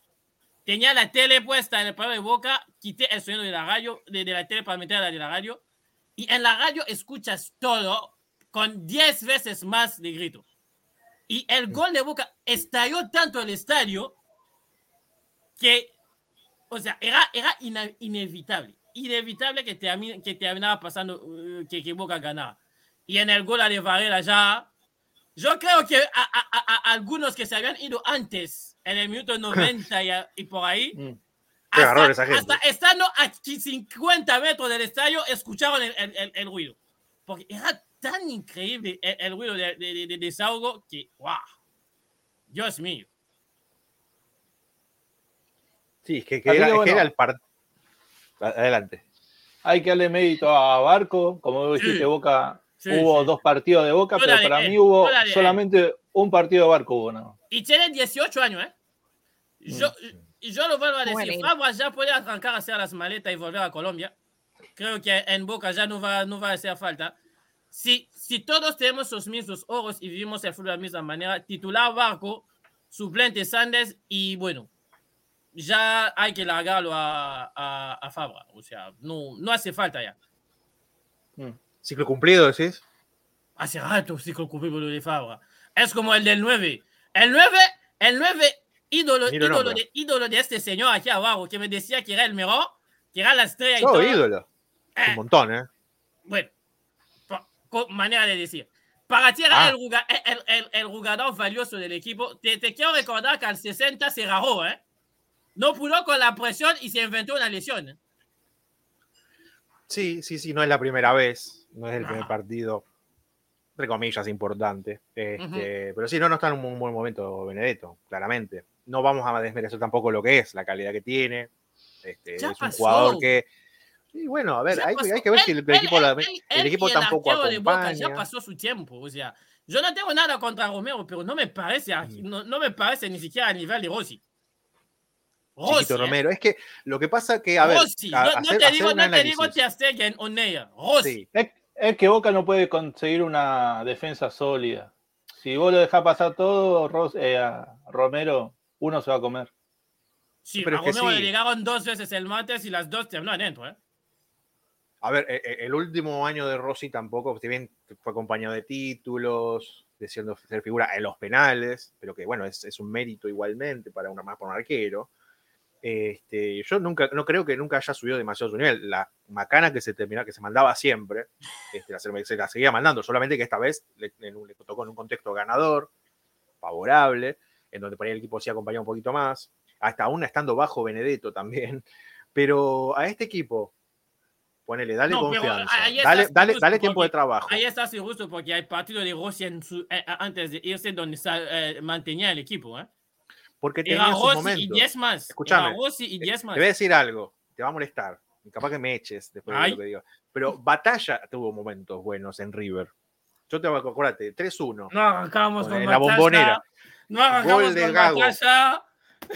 Tenía la tele puesta en el programa de Boca, quité el sonido de la radio, de, de la tele para meter la de la radio, y en la radio escuchas todo con 10 veces más de grito. Y el gol de Boca estalló tanto el estadio que, o sea, era, era inevitable. Inevitable que, termine, que terminaba pasando, uh, que, que Boca ganaba. Y en el gol de Varela ya, yo creo que a, a- a- algunos que se habían ido antes, en el minuto 90 y, y por ahí, Mm. Qué error esa gente. hasta estando a 50 metros del estadio, escucharon el, el- el- el ruido. Porque era tan increíble el, el ruido de, de, de- de desahogo que, wow, Dios mío. Sí, es que, que era, que es que bueno. era el partido. Adelante. Hay que darle mérito a Barco, como dijiste, Sí. Boca, Sí, hubo sí. dos partidos de Boca, pero de para él, mí hubo él. solamente un partido de Barco. Hubo, ¿no? Y tiene 18 años, ¿eh? Yo, y yo lo vuelvo a decir. Fabra ya puede arrancar a hacer las maletas y volver a Colombia. Creo que en Boca ya no va, no va a hacer falta. Si, si todos tenemos los mismos ojos y vivimos el fútbol de la misma manera, titular Barco, suplente Sanders y bueno, ya hay que largarlo a, a, a Fabra. O sea, no, no hace falta ya. Ciclo cumplido, decís. Hace rato ciclo cumplido lo de Fabra. Es como el del 9. El 9, el 9 ídolo, ídolo, de, ídolo de este señor aquí abajo que me decía que era el mejor, que era la estrella y Yo, todo. ídolo. Eh, Un montón, ¿eh? bueno, con manera de decir. Para ti era Ah. el, el, el- jugador valioso del equipo. Te, te quiero recordar que al 60 se rajó, ¿eh? No pudo con la presión y se inventó una lesión. ¿eh? Sí, sí, sí, no es la primera vez. No es el primer No. partido. Entre comillas, importante. Este, Pero sí, no, no está en un buen momento Benedetto, claramente. No vamos a desmerecer tampoco lo que es, la calidad que tiene. Este, es un pasó. jugador que. Sí, bueno, a ver, hay, que ver si el, Él- el equipo, él- el equipo y el tampoco arquero de Boca acompaña. ya pasó su tiempo. O sea, yo no tengo nada contra Romero, pero no me parece, Mm. no, no me parece ni siquiera a nivel de Rossi. Chiquito Rossi, ¿eh? Romero. Es que lo que pasa que, a ver, Rossi. a- no, te digo, no te digo. Ter Stegen o. Rossi. Sí, Es, es que Boca no puede conseguir una defensa sólida. Si vos lo dejás pasar todo, Ros- eh, a Romero, uno se va a comer. Sí, Pero a es que Romero le llegaron dos veces el martes y las dos terminó adentro. ¿eh? A ver, e- e- el último año de Rossi tampoco, si bien fue acompañado de títulos, de siendo ser figura en los penales, pero que bueno, es, es un mérito igualmente para una más para un arquero. Este, yo nunca, no creo que nunca haya subido demasiado su nivel. La macana que se terminaba, que se mandaba siempre, este, la, se la seguía mandando, solamente que esta vez le, le tocó en un contexto ganador, favorable, en donde por ahí el equipo sí acompañaba un poquito más, hasta aún estando bajo Benedetto también. Pero a este equipo, ponele, dale No, confianza, dale, dale, dale tiempo de trabajo. Ahí estás injusto porque hay partido de Rossi en su- eh, antes de irse donde eh, mantenía el equipo. ¿eh? Porque Era tenía sus Rossi y momentos. 10 más. Escúchame, Era Rossi y 10 Te voy a decir algo, te va a molestar. y Capaz que me eches después de lo que digo. Pero Batalla tuvo momentos buenos en River. Yo te voy a acuérdate, 3-1, No arrancamos Con con la batalla, bombonera. No Gol de Gago.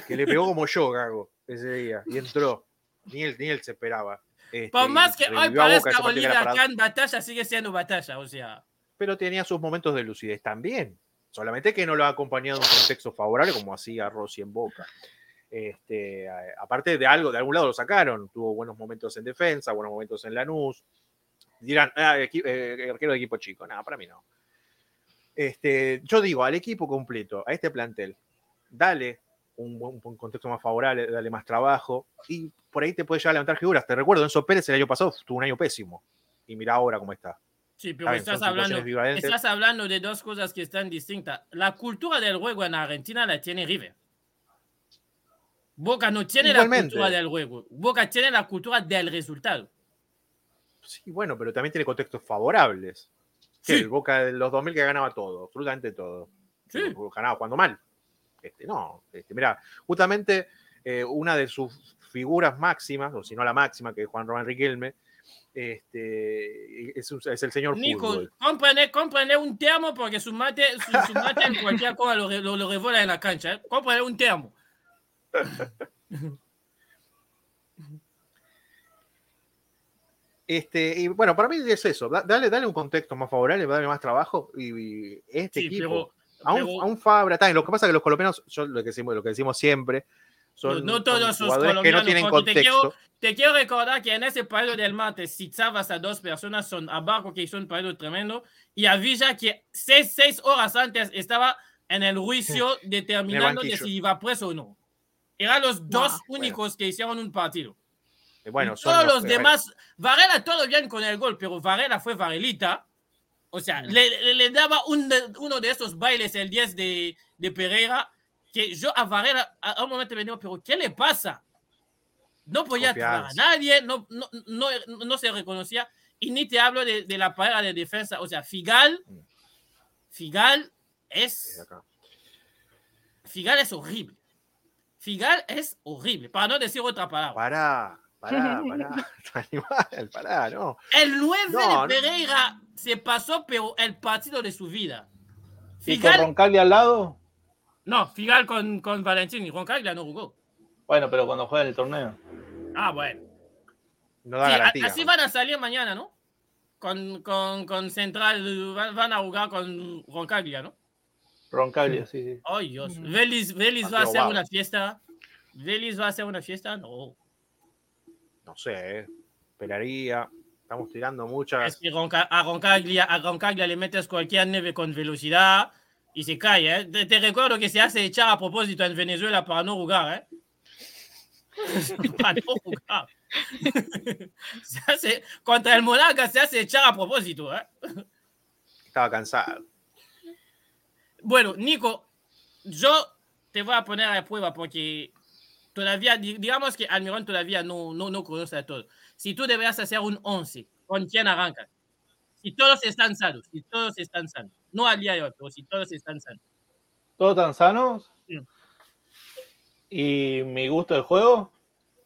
que le pegó como yo, Gago, ese día. Y entró. Ni él, ni él se esperaba. Este, Por más que hoy parezca partido que era Olivia para- Kahn, batalla sigue siendo batalla. O sea, Pero tenía sus momentos de lucidez también. Solamente que no lo ha acompañado en un contexto favorable como hacía Rossi en Boca. Este, aparte de algo, de algún lado lo sacaron. Tuvo buenos momentos en defensa, buenos momentos en Lanús. Dirán, ah, eh, arquero de equipo chico. Nada, para mí no. Este, yo digo, al equipo completo, a este plantel, dale un, contexto más favorable, dale más trabajo y por ahí te puede llegar a levantar figuras. Te recuerdo, Enzo Pérez el año pasado tuvo un año pésimo y mira ahora cómo está. sí, pero estás, hablando, estás hablando de dos cosas que están distintas. La cultura del juego en Argentina la tiene River. Boca no tiene Igualmente. la cultura del juego. Boca tiene la cultura del resultado. Sí, bueno, pero también tiene contextos favorables. Sí. El Boca de los 2000 que ganaba todo, absolutamente todo. Sí. Pero Ganaba cuando mal. Este, no, este, mira, justamente eh, una de sus figuras máximas, o si no la máxima, que es Juan Román Riquelme, este, es, es el señor Nico, cómprale, cómprale un termo porque su mate, su, su mate en cualquier cosa lo, lo, en la cancha. ¿eh? Cómprale un termo. Este, y bueno, para mí es eso. da- Dale, dale un contexto más favorable, dale más trabajo. Y, y este Sí, equipo. pero a un, Pero- a un Fabra, bien, Lo que pasa es que los colombianos, yo lo que decimos, lo que decimos siempre, son, No todos son los jugadores que no colombianos, tienen porque te quiero- contexto. Te quiero recordar que en ese partido del martes citabas a dos personas, son a Barco que hizo un partido tremendo y a Villa que seis, seis horas antes estaba en el juicio determinando de si iba preso o no. Eran los dos Ah, únicos que hicieron un partido. Eh, Bueno, son todos los demás, Varela todo bien con el gol, pero Varela fue Varelita. O sea, le, le- le daba un uno de esos bailes el 10 de, de Pereira, que yo a Varela a, un momento me digo, pero ¿qué le pasa? No podía a nadie, no, no, no, no se reconocía. Y ni te hablo de, de la pareja de defensa. O sea, Figal, Mm. Figal es. Figal es horrible. Figal es horrible, para no decir otra palabra. Pará, pará, pará. Animal, pará, no. El 9 No, de no. Pereira se pasó, pero el partido de su vida. Y con Figal, Roncaglia al lado, no, Figal con, con Valentín y Roncaglia no jugó. bueno, pero cuando juega en el torneo. Ah, bueno. No da Sí, garantía. así van a salir mañana, ¿no? Con, con, con Central, van, van a jugar con Roncaglia, ¿no? Roncaglia, sí, sí. Ay, Dios. Vélez, Vélez va a hacer una fiesta. Vélez va a hacer una fiesta, no. No sé, eh. esperaría. Estamos tirando muchas. Es que a, Roncaglia, a Roncaglia le metes cualquier nieve con velocidad y se cae. ¿eh? Te, te recuerdo que se hace echar a propósito en Venezuela para no jugar. ¿eh? para no jugar. se hace, contra el Monarca se hace echar a propósito. ¿eh? Estaba cansado. Bueno, Nico, yo te voy a poner a prueba porque todavía, di- digamos que Almirón todavía no, no, no conoce a todos. Si tú deberías hacer un 11, ¿con quién arrancas? Si todos están sanos, si todos están sanos. No al día de hoy, pero si todos están sanos. ¿Todos tan sanos? Sí. ¿Y mi gusto de juego?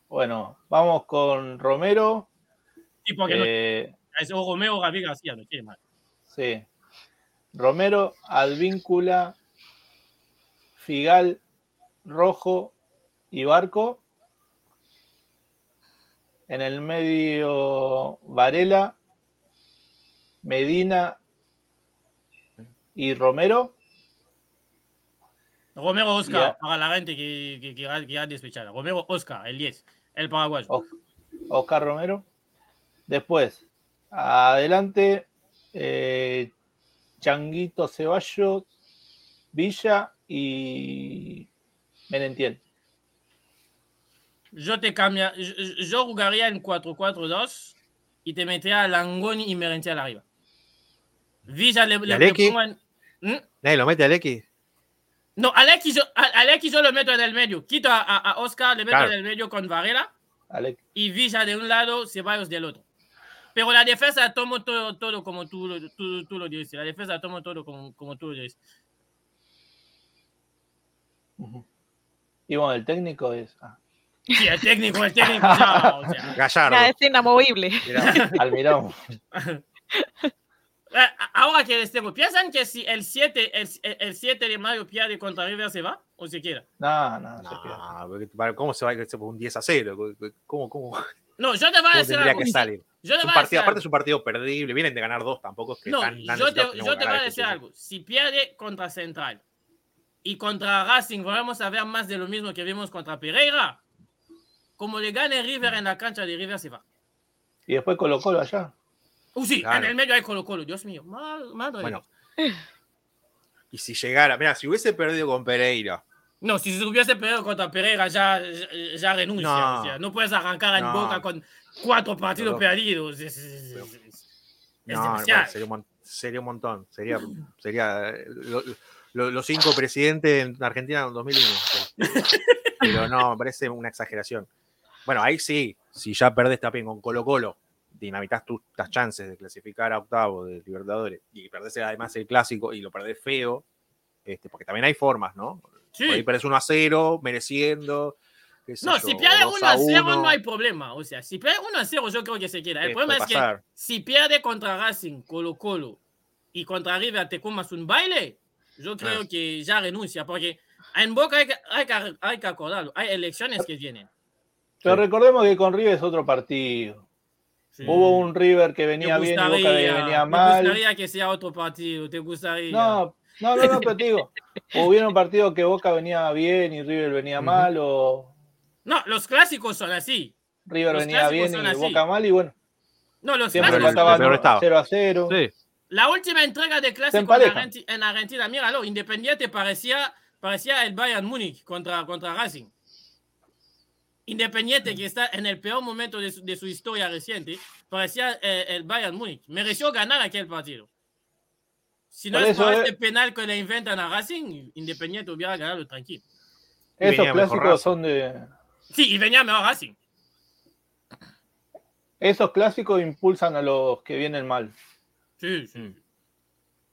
Bueno, vamos con Romero. Sí, porque no, eh, es o Romeo o Gabriel García, no quiere más. sí. Romero, Advíncula, Figal, Rojo y Barco. En el medio, Varela, Medina y Romero. Romero Oscar, para la gente que, que, que, ha- que ha despechado. Romero Oscar, el 10, el paraguayo. Oscar Romero. Después, adelante, eh, Changuito Ceballos, Villa y Menentiel. Yo te cambia, yo, yo jugaría en 4-4-2 y te metería a Langoni y Merentiel arriba. Villa le, le, le Aleki? pongo en- ¿Mm? Nadie lo mete al X. No, Aleki yo, a- Aleki yo lo meto en el medio. Quito a, a- a Oscar, le meto Claro. en el medio con Varela Alec. y Villa de un lado, Ceballos del otro. Pero la defensa tomo todo, todo como tú, lo- tú, tú lo dices. La defensa tomo todo como, como tú lo dices. Y bueno, el técnico es ah, Sí, el técnico, el técnico. no, o sea, Gallardo. Ya es inamovible. Era- Almirón. Eh, Ahora que les tengo, ¿piensan que si el 7 el, el 7 de mayo pierde contra River se va o se queda? No, no, se pierde. No, porque, para- ¿Cómo se va a ir un 10 a 0? ¿Cómo, cómo, No, yo te voy a decir algo. que salir? Yo te Es un voy a partido, decir aparte algo. es un partido perdible. Vienen de ganar dos, tampoco es que No, tan, tan yo te, yo te voy a decir este algo. Si pierde contra Central y contra Racing, vamos a ver más de lo mismo que vimos contra Pereira. Como le gane River en la cancha de River, se va. Y después Colo Colo allá. Uh, sí, Claro. en el medio hay Colo Colo. Dios mío. Madre Bueno. Y si llegara, mira, si hubiese perdido con Pereira, No, si se hubiese perdido contra Pereira, ya, ya, ya renuncia. No. O sea, no puedes arrancar en No. boca con cuatro partidos Pero- perdidos. Es, es- es- pero- es- es no, demasiado. bueno, sería, un, mon- sería un montón. Sería, sería eh, lo- lo- los cinco presidentes en Argentina en 2001. sí. Pero no, me parece una exageración. Bueno, ahí sí, si ya perdés también con Colo Colo, dinamitas tus las chances de clasificar a octavo de Libertadores y perdés además el clásico y lo perdés feo, este, porque también hay formas, ¿no? Sí. Por ahí perdés 1 a 0, mereciendo. No, yo, si pierde 2 1 a 0 1. no hay problema. O sea, si pierde 1 a 0 yo creo que se queda. El Eh, problema es que si pierde contra Racing, Colo Colo y contra River te comas un baile, yo creo Ah. que ya renuncia. Porque en Boca hay que, hay que, hay que acordarlo. Hay elecciones que vienen. Pero Sí. recordemos que con River es otro partido. Sí. Hubo un River que Te venía bien y Boca que venía te mal. gustaría que sea otro partido. Te gustaría. No, No, no, no, pero te digo, hubieron partidos que Boca venía bien y River venía mal, o No, los clásicos son así. River Los venía bien y así. Boca mal, y bueno, No, los siempre clásicos empataban peor estado. 0 a 0. Sí. La última entrega de clásico en Argentina, míralo, Independiente parecía, parecía el Bayern Múnich contra, contra Racing. Independiente, que está en el peor momento de su, de su historia reciente, parecía eh, el Bayern Múnich. Mereció ganar aquel partido. Si no Por es por es- este penal que le inventan a Racing, Independiente hubiera ganado tranquilo. Esos clásicos son de. Sí, y venía mejor Racing. Esos clásicos impulsan a los que vienen mal. Sí, sí.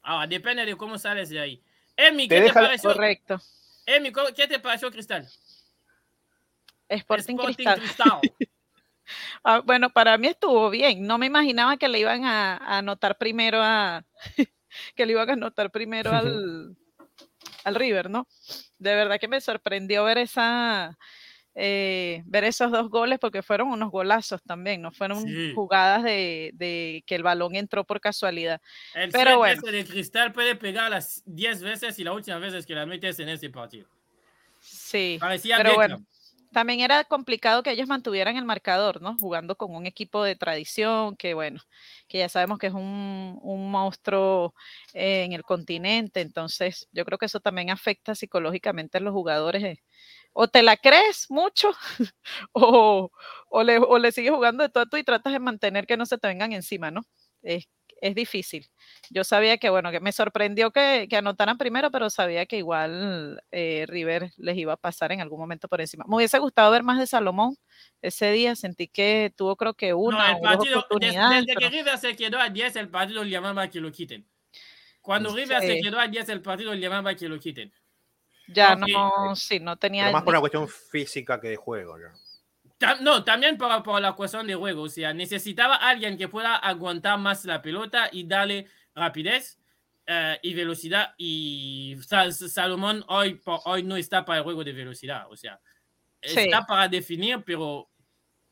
Ahora, depende de cómo sales de ahí. Emi, Te ¿qué te deja- pareció? Correcto. Emi, ¿cómo- ¿qué te pareció Cristal? Sporting, Sporting Cristal. Cristal. Ah, bueno, para mí estuvo bien. No me imaginaba que le iban a, a anotar primero a que le iban a anotar primero al, al River, ¿no? De verdad que me sorprendió ver esa eh, ver esos dos goles porque fueron unos golazos también, no fueron Sí. jugadas de, de que el balón entró por casualidad. El Pero bueno. de Cristal puede pegar las 10 veces y la última vez es que la metes en ese partido. Sí. Parecía Pero Beckham. bueno, también era complicado que ellos mantuvieran el marcador, ¿no? Jugando con un equipo de tradición, que bueno, que ya sabemos que es un, un monstruo en el continente, entonces yo creo que eso también afecta psicológicamente a los jugadores. eh. O te la crees mucho, o, o, le, o le sigues jugando de todo y tratas de mantener que no se te vengan encima, ¿no? Es, es difícil. Yo sabía que, bueno, que me sorprendió que, que anotaran primero, pero sabía que igual eh, River les iba a pasar en algún momento por encima. Me hubiese gustado ver más de Salomón ese día. Sentí que tuvo, creo que No, una el o dos partido, des- oportunidades. desde que pero- River se quedó a 10, el partido le llamaba que lo quiten. Cuando River se quedó a 10, el partido le llamaba que lo quiten. ya no, sí. no, sí, no tenía. Pero más por una cuestión física que de juego. ¿no? No, también por, por la cuestión de juego. O sea, necesitaba alguien que pueda aguantar más la pelota y darle rapidez eh, y velocidad. Y Sa- Salomón hoy, por hoy no está para el juego de velocidad. O sea, Sí. está para definir, pero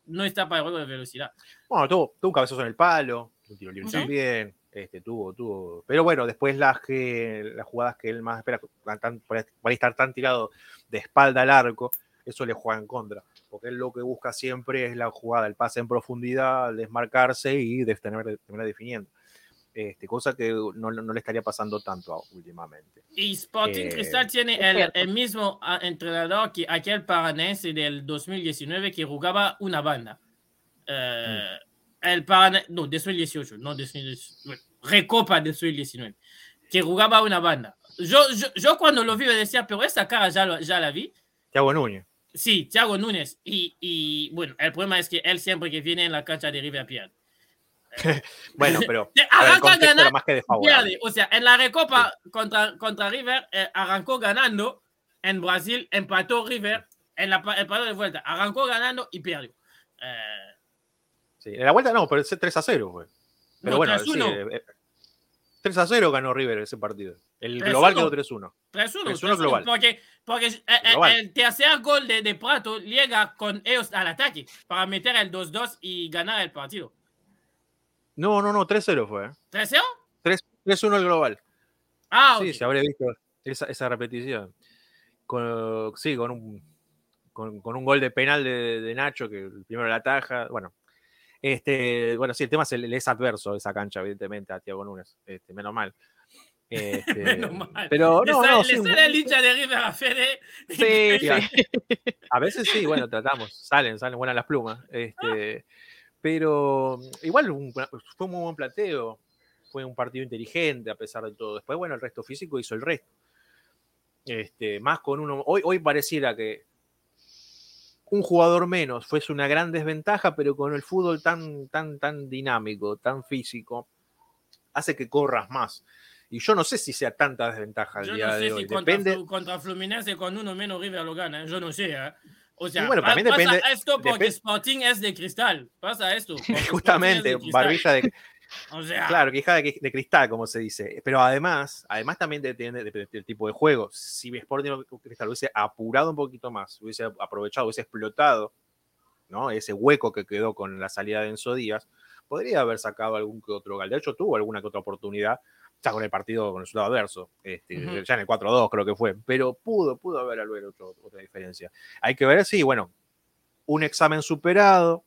no está para el juego de velocidad. Bueno, tuvo, tuvo un cabezazo en el palo, un tiro libre Sí. también. Este, tuvo, tuvo. Pero bueno, después las que las jugadas que él más espera, tan- por estar tan tirado de espalda al arco, eso le juega en contra. Porque él lo que busca siempre es la jugada, el pase en profundidad, el desmarcarse y de- tener- terminar definiendo. Este, cosa que no, no le estaría pasando tanto últimamente. Y Sporting Eh, Cristal tiene el, el mismo ah, entrenador que aquel paranense del 2019 que jugaba una banda. Eh, El Parana- no, 2018, no 2018, bueno, Recopa 2019, que jugaba una banda. Yo, yo, yo cuando lo vi me decía, pero esta cara ya, lo- ya la vi. Thiago Núñez. Sí, Thiago Núñez. Y, y bueno, el problema es que él siempre que viene en la cancha de River pierde. Bueno, pero arranca ganar más que pierde. O sea, en la Recopa contra, contra River eh, arrancó ganando. En Brasil empató River en la, el partido de vuelta. Arrancó ganando y perdió. Eh, Sí, en la vuelta no, pero ese 3 a 0 fue. Pero No, bueno, 3-1. sí, eh, eh, 3 a 0 ganó River ese partido. El 3-1. global quedó 3-1. 3-1. 3-1 3-1, global. Porque, porque eh, eh, Global. el tercer gol de, de Prato llega con ellos al ataque para meter el 2-2 y ganar el partido. No, no, no, 3-0 fue. ¿eh? ¿3-0? 3 3-1 el global. Ah, Sí, ok. se habría visto esa, esa repetición. Con, sí, con un, con, con un gol de penal de, de Nacho, que el primero la taja. Bueno, este, bueno, sí, el tema es, el, es adverso esa cancha, evidentemente, a Tiago Núñez. Este, menos mal. Este, Menos mal. Pero Le no, sale, no, le sí, sale el hincha de River a Fede. Sí, a- veces sí, bueno, tratamos, salen, salen buenas las plumas. Este, pero igual un- fue un muy buen plateo, fue un partido inteligente a pesar de todo. Después, bueno, el resto físico hizo el resto. Este, más con uno. Hoy, hoy pareciera que un jugador menos fuese una gran desventaja, pero con el fútbol tan, tan, tan dinámico, tan físico, hace que corras más. Y yo no sé si sea tanta desventaja el Yo día no de sé hoy. si contra, Depende, contra Fluminense con uno menos River lo gana. ¿eh? Yo no sé. ¿eh? O sea, bueno, también pasa depende- esto porque Sporting es de cristal. Pasa esto. justamente, de cristal. barbilla de, O sea, Claro, quijada de, de cristal, como se dice. Pero además, además también depende de- del tipo de juego. Si Sporting Cristal hubiese apurado un poquito más, hubiese aprovechado, hubiese explotado ¿no? ese hueco que quedó con la salida de Enzo Díaz, podría haber sacado algún que otro gol. De hecho, tuvo alguna que otra oportunidad, ya con el partido con el resultado adverso, este, ya en el 4-2 creo que fue, pero pudo, pudo haber haber otro- otra diferencia. Hay que ver si, bueno, un examen superado,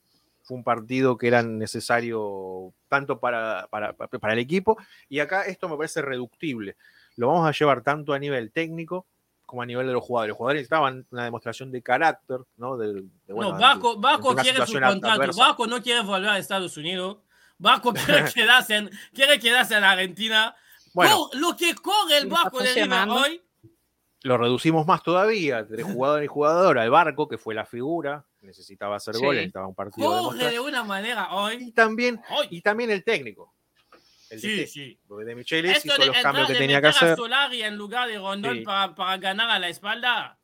fue un partido que era necesario tanto para, para, para el equipo, y acá esto me parece reductible. Lo vamos a llevar tanto a nivel técnico como a nivel de los jugadores. Los jugadores necesitaban una demostración de carácter, ¿no? De, de, bueno, no, ante- Baco, Baco ante una quiere su contrato. adversa. Baco no quiere volver a Estados Unidos. Baco quiere quedarse en, quiere quedarse en Argentina. Bueno, lo que corre el Baco de River hoy. lo reducimos más todavía, de jugador y jugador, al barco, que fue la figura, necesitaba hacer Sí. goles, necesitaba un partido de de una manera hoy. Y también, hoy. y también el técnico. El Sí, DT, sí. de Michelis Esto hizo de los cambios que de tenía que a hacer. Solari en lugar de Rondón Sí. para, para ganar a la espalda.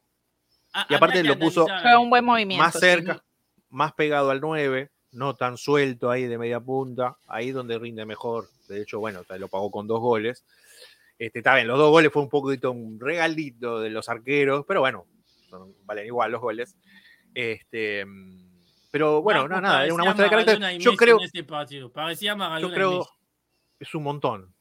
a- Y aparte lo puso-. Fue un buen movimiento. más sí. cerca, más pegado al 9, no tan suelto ahí de media punta, ahí donde rinde mejor. De hecho, bueno, lo pagó con dos goles. Este, está bien, los dos goles fue un poquito un regalito de los arqueros, pero bueno, son- valen igual los goles. Este, mm, pero bueno, no, nada, era una muestra de carácter. Y Yo creo, este. Parecía yo y creo, es un montón.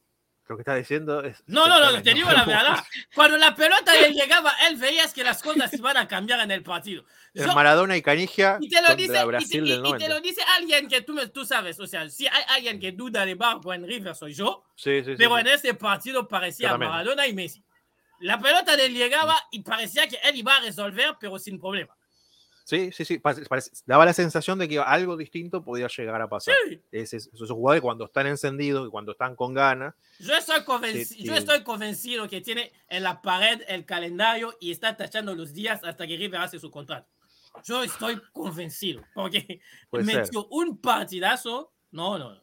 Lo que está diciendo es. No, no, no, te digo la verdad. Cuando la pelota le llegaba, él veías que las cosas iban a cambiar en el partido. El Yo- Maradona y Canigia y te lo dice, y Brasil y- del y te 90. lo dice alguien que tú, tú sabes. O sea, si hay alguien que duda de Barco en River soy yo, Sí, sí, pero sí. en este partido parecía. Maradona y Messi. La pelota le llegaba y parecía que él iba a resolver, pero sin problema. Sí, sí, sí. parece- parece- daba la sensación de que algo distinto podía llegar a pasar. Sí. Es- es- esos jugadores cuando están encendidos y cuando están con ganas. Yo estoy, convenci- Sí, yo estoy convencido que tiene en la pared el calendario y está tachando los días hasta que River hace su contrato. Yo estoy convencido, porque Puede ser. metió un partidazo. No, no, no.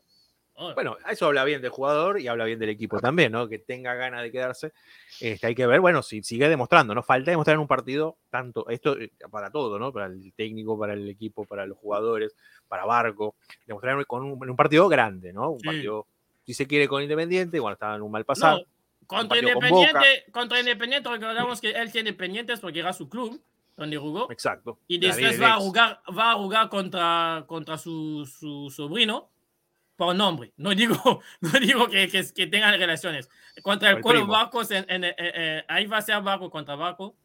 No, Bueno, eso habla bien del jugador y habla bien del equipo también, ¿no? Que tenga ganas de quedarse. Este, hay que ver, bueno, si sigue demostrando, ¿no? Falta demostrar en un partido tanto, esto eh, para todo, ¿no? Para el técnico, para el equipo, para los jugadores, para Barco. Demostrar con un, en un partido grande, ¿no? Un Sí. partido, si se quiere, con Independiente, bueno, estaba en un mal pasado. No, contra partido con Independiente, contra Independiente recordamos que él tiene pendientes porque era su club donde jugó. Exacto. Y después va a jugar, va a jugar contra, contra su, su sobrino por nombre. No digo, no digo que, que, que tengan relaciones. Contra el, El Colo. Barcos, en- en- eh, eh, ahí va a ser Barco contra Barco.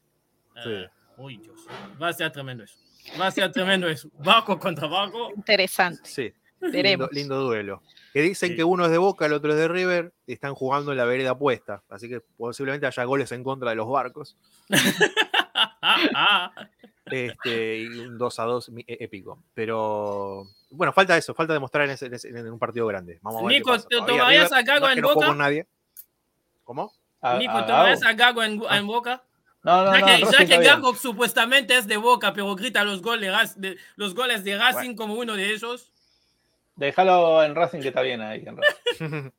Eh, uy, Dios. Va a ser tremendo eso. Va a ser tremendo eso. Barco contra Barco. Interesante. Sí. Veremos. Lindo, lindo duelo. Que dicen Sí. que uno es de Boca, el otro es de River, y están jugando en la vereda apuesta. Así que posiblemente haya goles en contra de los barcos. Este, y un 2 a 2 mi- e- épico. Pero bueno, falta eso, falta demostrar en, ese- en ese- en un partido grande. Vamos a ver. Nico, qué pasa. ¿te Todavía tomarías a Gago no en no Boca? con nadie. ¿Cómo? A- Nico, a ¿te vas Gago. a Gago en, Ah. en Boca? No, no, Ya no. que, Racing ya que. Gago supuestamente es de Boca, pero grita los goles de, los goles de Racing como uno de ellos. Déjalo en Racing que está bien ahí. en Racing.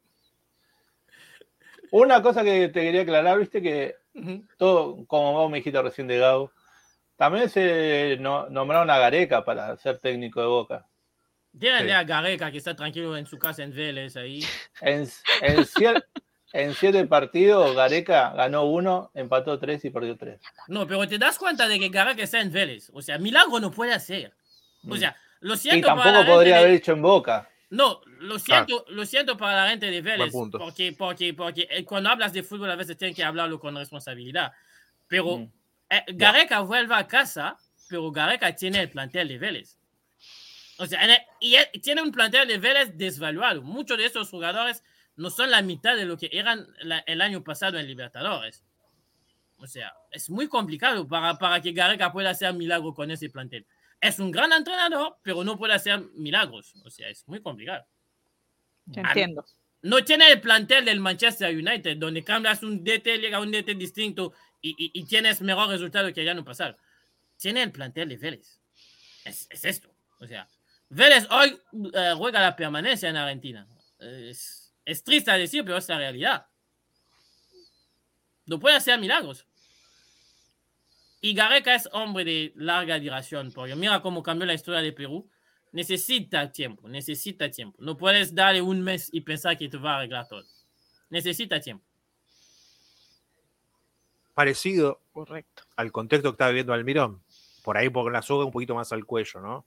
Una cosa que te quería aclarar, viste que todo, como vos me dijiste recién de Gago, también se no- nombraron a Gareca para ser técnico de Boca. Díganle Sí. a Gareca que está tranquilo en su casa en Vélez ahí. En, en, cier- en siete partidos, Gareca ganó uno, empató tres y perdió tres. No, pero te das cuenta de que Gareca está en Vélez. O sea, milagro no puede hacer. O Mm. sea, lo Y siento la tampoco podría de- haber hecho en Boca. No, lo siento, lo siento para la gente de Vélez. Porque, porque, porque eh, cuando hablas de fútbol a veces tienes que hablarlo con responsabilidad. Pero Mm. Eh, Gareca vuelve a casa, pero Gareca tiene el plantel de Vélez. O sea, el- y tiene un plantel de Vélez desvaluado. Muchos de estos jugadores no son la mitad de lo que eran la- el año pasado en Libertadores. O sea, es muy complicado para, para que Gareca pueda hacer milagro con ese plantel. Es un gran entrenador, pero no puede hacer milagros. O sea, es muy complicado. Entiendo. No tiene el plantel del Manchester United, donde cambias un DT, llega un DT distinto y, y- y tienes mejor resultado que el año pasado. Tiene el plantel de Vélez. Es, es esto. O sea, Vélez hoy eh, juega la permanencia en Argentina. Es, es triste decir, pero es la realidad. No puede hacer milagros. Y Gareca es hombre de larga duración, porque mira cómo cambió la historia de Perú. Necesita tiempo, necesita tiempo. No puedes darle un mes y pensar que te va a arreglar todo. Necesita tiempo. Parecido Correcto. al contexto que está viviendo Almirón. Por ahí, porque la soga un poquito más al cuello, ¿no?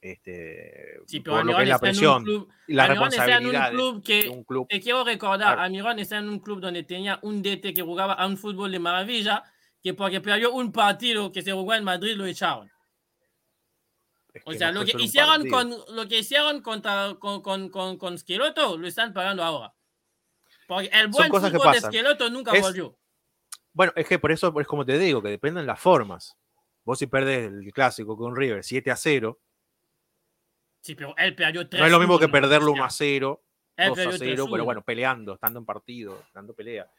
Este, Sí, pero por lo que es Almirón la está en un presión club, y la Almirón está en un responsabilidad de, club que de un club. Te quiero recordar, Claro. Almirón está en un club donde tenía un DT que jugaba a un fútbol de maravilla, que porque perdió un partido que se jugó en Madrid lo echaron. Es O que sea, no lo que hicieron con lo que hicieron contra, con, con, con, con Schelotto lo están pagando ahora. Porque el buen fútbol de. Schelotto nunca Es- volvió. Bueno, es que por eso es como te digo, que dependen las formas. Vos si perdés el clásico con River 7 a 0, Sí, pero él perdió 3 no es lo mismo que perderlo 1 a 0, Él 2 a perdió 0, 3-1. pero bueno, peleando, estando en partido, dando pelea.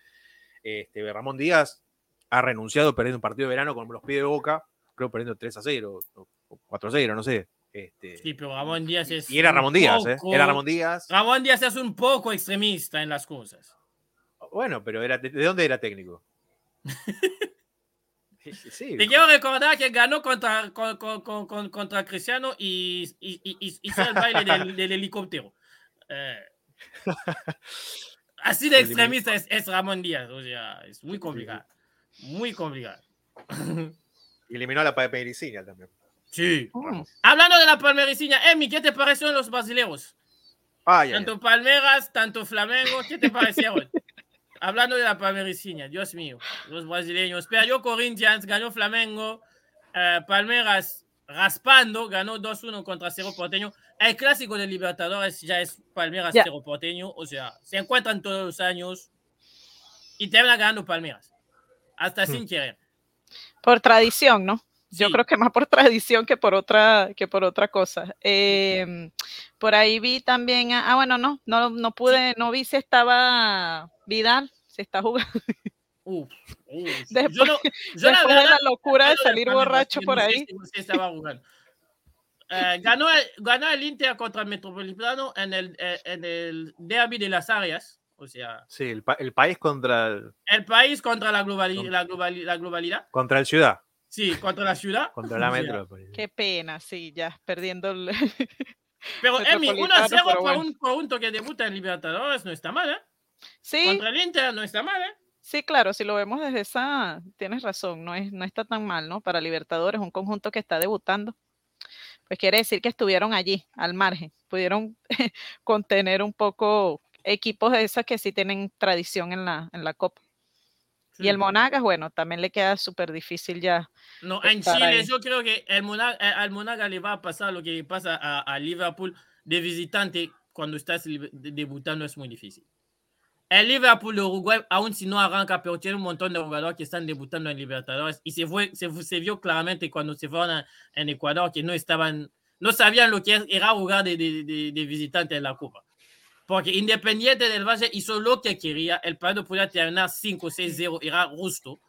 Este, Ramón Díaz ha renunciado perdiendo un partido de verano con los pies de boca, creo perdiendo 3 a 0 o o 4 a 0, no sé. Este, Sí, pero Ramón Díaz es. y era Ramón Díaz, ¿eh? poco- Era Ramón Díaz. Ramón Díaz es un poco extremista en las cosas. Bueno, pero era, ¿de, de dónde era técnico? Sí. Te quiero recordar que ganó contra, con- con- con- con- contra Cristiano y, y, y- y- hizo el baile del, del helicóptero. Eh, así de extremista es, es Ramón Díaz. O sea, es muy complicado. Muy complicado. Y eliminó a la Pamericina también. Sí. Hablando de la palmericiña, Emi, ¿qué te parecieron los brasileños? Ay, ay, ay. Tanto Palmeras, tanto Flamengo, ¿qué te parecieron? Hablando de la palmericiña, Dios mío, los brasileños. Perdió Corinthians, ganó Flamengo, eh, Palmeras raspando, ganó 2-1 contra Cerro Porteño. El clásico de Libertadores ya es Palmeras Ya. Cerro Porteño, o sea, se encuentran todos los años y termina ganando Palmeras, hasta sin querer. Por tradición, ¿no? Yo Sí. creo que más por tradición que por otra, que por otra cosa. Em, por ahí vi también, a- ah, bueno, no, no, no pude, no vi si estaba Vidal, si está jugando. Uf, uf. Después- yo no, yo la Después de verdad, la locura de salir Palmeiras, borracho que por no ahí. estaba jugando. Eh, ganó, el, ganó el Inter contra el Metropolitano en el, eh, en el derby de las áreas. O sea, Sí, el, pa- el país contra el, el país contra la, globali- la, globali- la globalidad. contra el ciudad, Sí, contra la ciudad. contra la O sea, metrópoli. Qué pena, sí, ya perdiendo el. Pero Emi, 1 Metropolitano, 0 pero por, bueno. un, por un toque debuta en Libertadores no está mal, ¿eh? Sí, Contra el Inter no está mal, ¿eh? sí, claro, si lo vemos desde esa, tienes razón, no, es, no está tan mal, ¿no? Para Libertadores, un conjunto que está debutando. Pues quiere decir que estuvieron allí, al margen, pudieron contener un poco equipos de esas que sí tienen tradición en la, en la Copa. Y el. Monagas, bueno, también le queda súper difícil ya. No, en Chile ahí. yo creo que el Monaga, eh, al Monaga le va a pasar lo que pasa a, a Liverpool de visitante cuando estás debutando es muy difícil. El Liverpool de Uruguay, aún si no arranca, pero tiene un montón de jugadores que están debutando en Libertadores y se, fue, se, se vio claramente cuando se fueron a- en Ecuador que no estaban, no sabían lo que era jugar de, de, de- de visitante en la Copa. Porque Independiente del Valle hizo lo que quería, el partido podía terminar 5-6-0, era justo.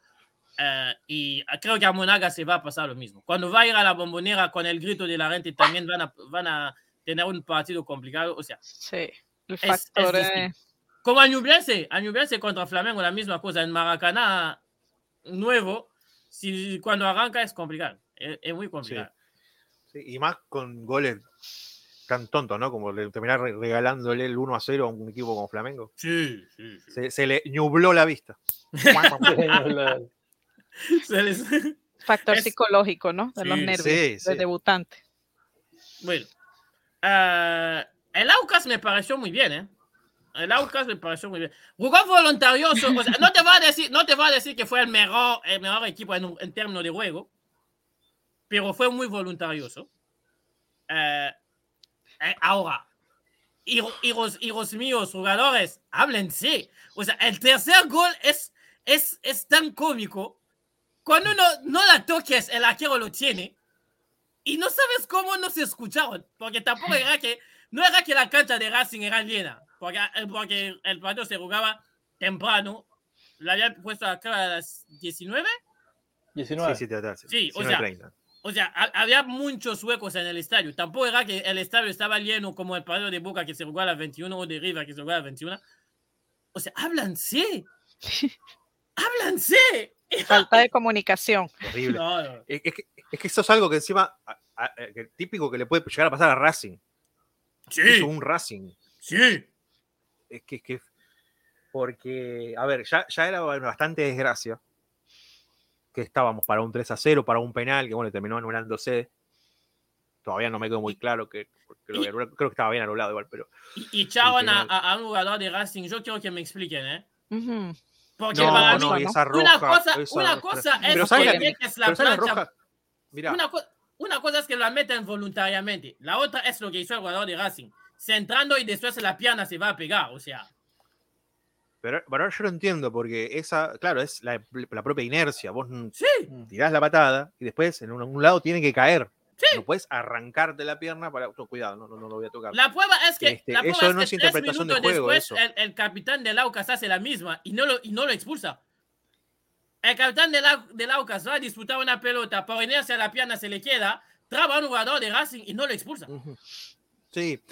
Eh, y creo que a Monaga se va a pasar lo mismo. Cuando va a ir a la bombonera con el grito de la gente, también van a, van a tener un partido complicado. O sea, Sí, el es factor. distinto. eh, como a Ñublense, a Ñublense contra Flamengo, la misma cosa. En Maracaná nuevo, si, cuando arranca es complicado. Es, es muy complicado. Sí, y más con goles tan tontos, ¿no? Como le- terminar re- regalándole el 1 a 0 a un equipo como Flamengo. Sí, sí, sí. Se, se le nubló la vista. Se les- factor Es- psicológico, ¿no? De los nervios sí. debutante. Bueno, ah, el Aucas me pareció muy bien, ¿eh? El Aucas me pareció muy bien. Jugó voluntarioso. O sea, no te va a decir, no te va a decir que fue el mejor, el mejor equipo en, en términos de juego, pero fue muy voluntarioso. Eh, eh, ahora, hijos míos, jugadores, háblense. O sea, el tercer gol es, es, es tan cómico. Cuando no, no la toques, el arquero lo tiene. Y no sabes cómo no se escucharon, porque tampoco era que, no era que la cancha de Racing era llena, porque, eh, porque el partido se jugaba temprano, la habían puesto acá a las 19, 19. Sí, sí, total, sí. Sí, o 19, sea, 30. o sea, ha- había muchos huecos en el estadio, tampoco era que el estadio estaba lleno como el partido de Boca que se jugó a las 21 o de River que se jugó a las 21. O sea, háblanse, háblanse. Falta de comunicación. Horrible. No, no. Es, es que, es que eso es algo que encima, a- a- eh, que típico que le puede llegar a pasar a Racing. Sí, Hizo un Racing. sí, Es que, es que porque, a ver, ya, ya era bastante desgracia que estábamos para un 3 a 0, para un penal, que bueno, terminó anulándose. todavía no me quedó muy claro que, que lo había anulado. creo que estaba bien anulado igual, pero Y, y echaban a, un jugador de Racing. Yo quiero que me expliquen, ¿eh? Porque no, para no, mí, y esa roja, una cosa, esa una roja. cosa Pero es ¿sabes que la- metes la pero ¿sabes la plancha. roja? Mira, Una, co- una cosa es que la meten voluntariamente. La otra es lo que hizo el jugador de Racing. Centrando y después la pierna se va a pegar. O sea, pero, pero ahora yo lo entiendo, porque esa, claro, es la, la propia inercia. Vos mm, sí, tirás la patada y después en un, un lado tiene que caer. Sí. No puedes arrancarte la pierna para. no, cuidado, no, no, no lo voy a tocar. la prueba es que, Este, la prueba eso es no que es interpretación de juego, después eso. el, el capitán del Aucas hace la misma y no lo, y no lo expulsa. El capitán del, del Aucas va a disputar una pelota, por inercia la pierna se le queda, traba a un jugador de Racing y no lo expulsa. Sí,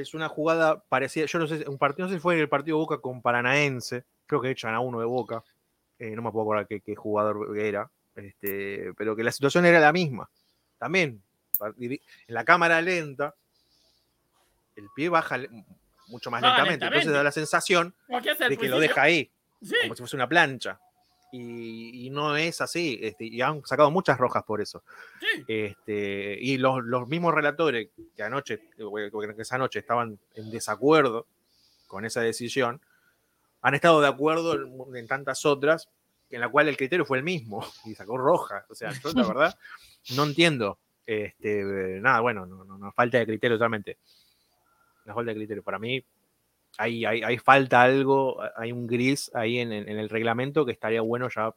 es una jugada parecida. Yo no sé, un partido, no sé si fue en el partido Boca con Paranaense, creo que echan a uno de Boca, eh, no me puedo acordar qué, qué jugador era, este, pero que la situación era la misma. También, en la cámara lenta, el pie baja mucho más lentamente, entonces da la sensación de que lo deja ahí, Sí. como si fuese una plancha. Y, y no es así, este, y han sacado muchas rojas por eso. sí. Este, y los, los mismos relatores que anoche, que que esa noche estaban en desacuerdo con esa decisión, han estado de acuerdo en, en tantas otras en la cual el criterio fue el mismo y sacó roja. O sea, yo la verdad no entiendo. Este, nada, bueno, no, no, no, falta de criterio totalmente. Falta de criterio. Para mí, hay, hay, hay falta algo, hay un gris ahí en, en el reglamento que estaría bueno ya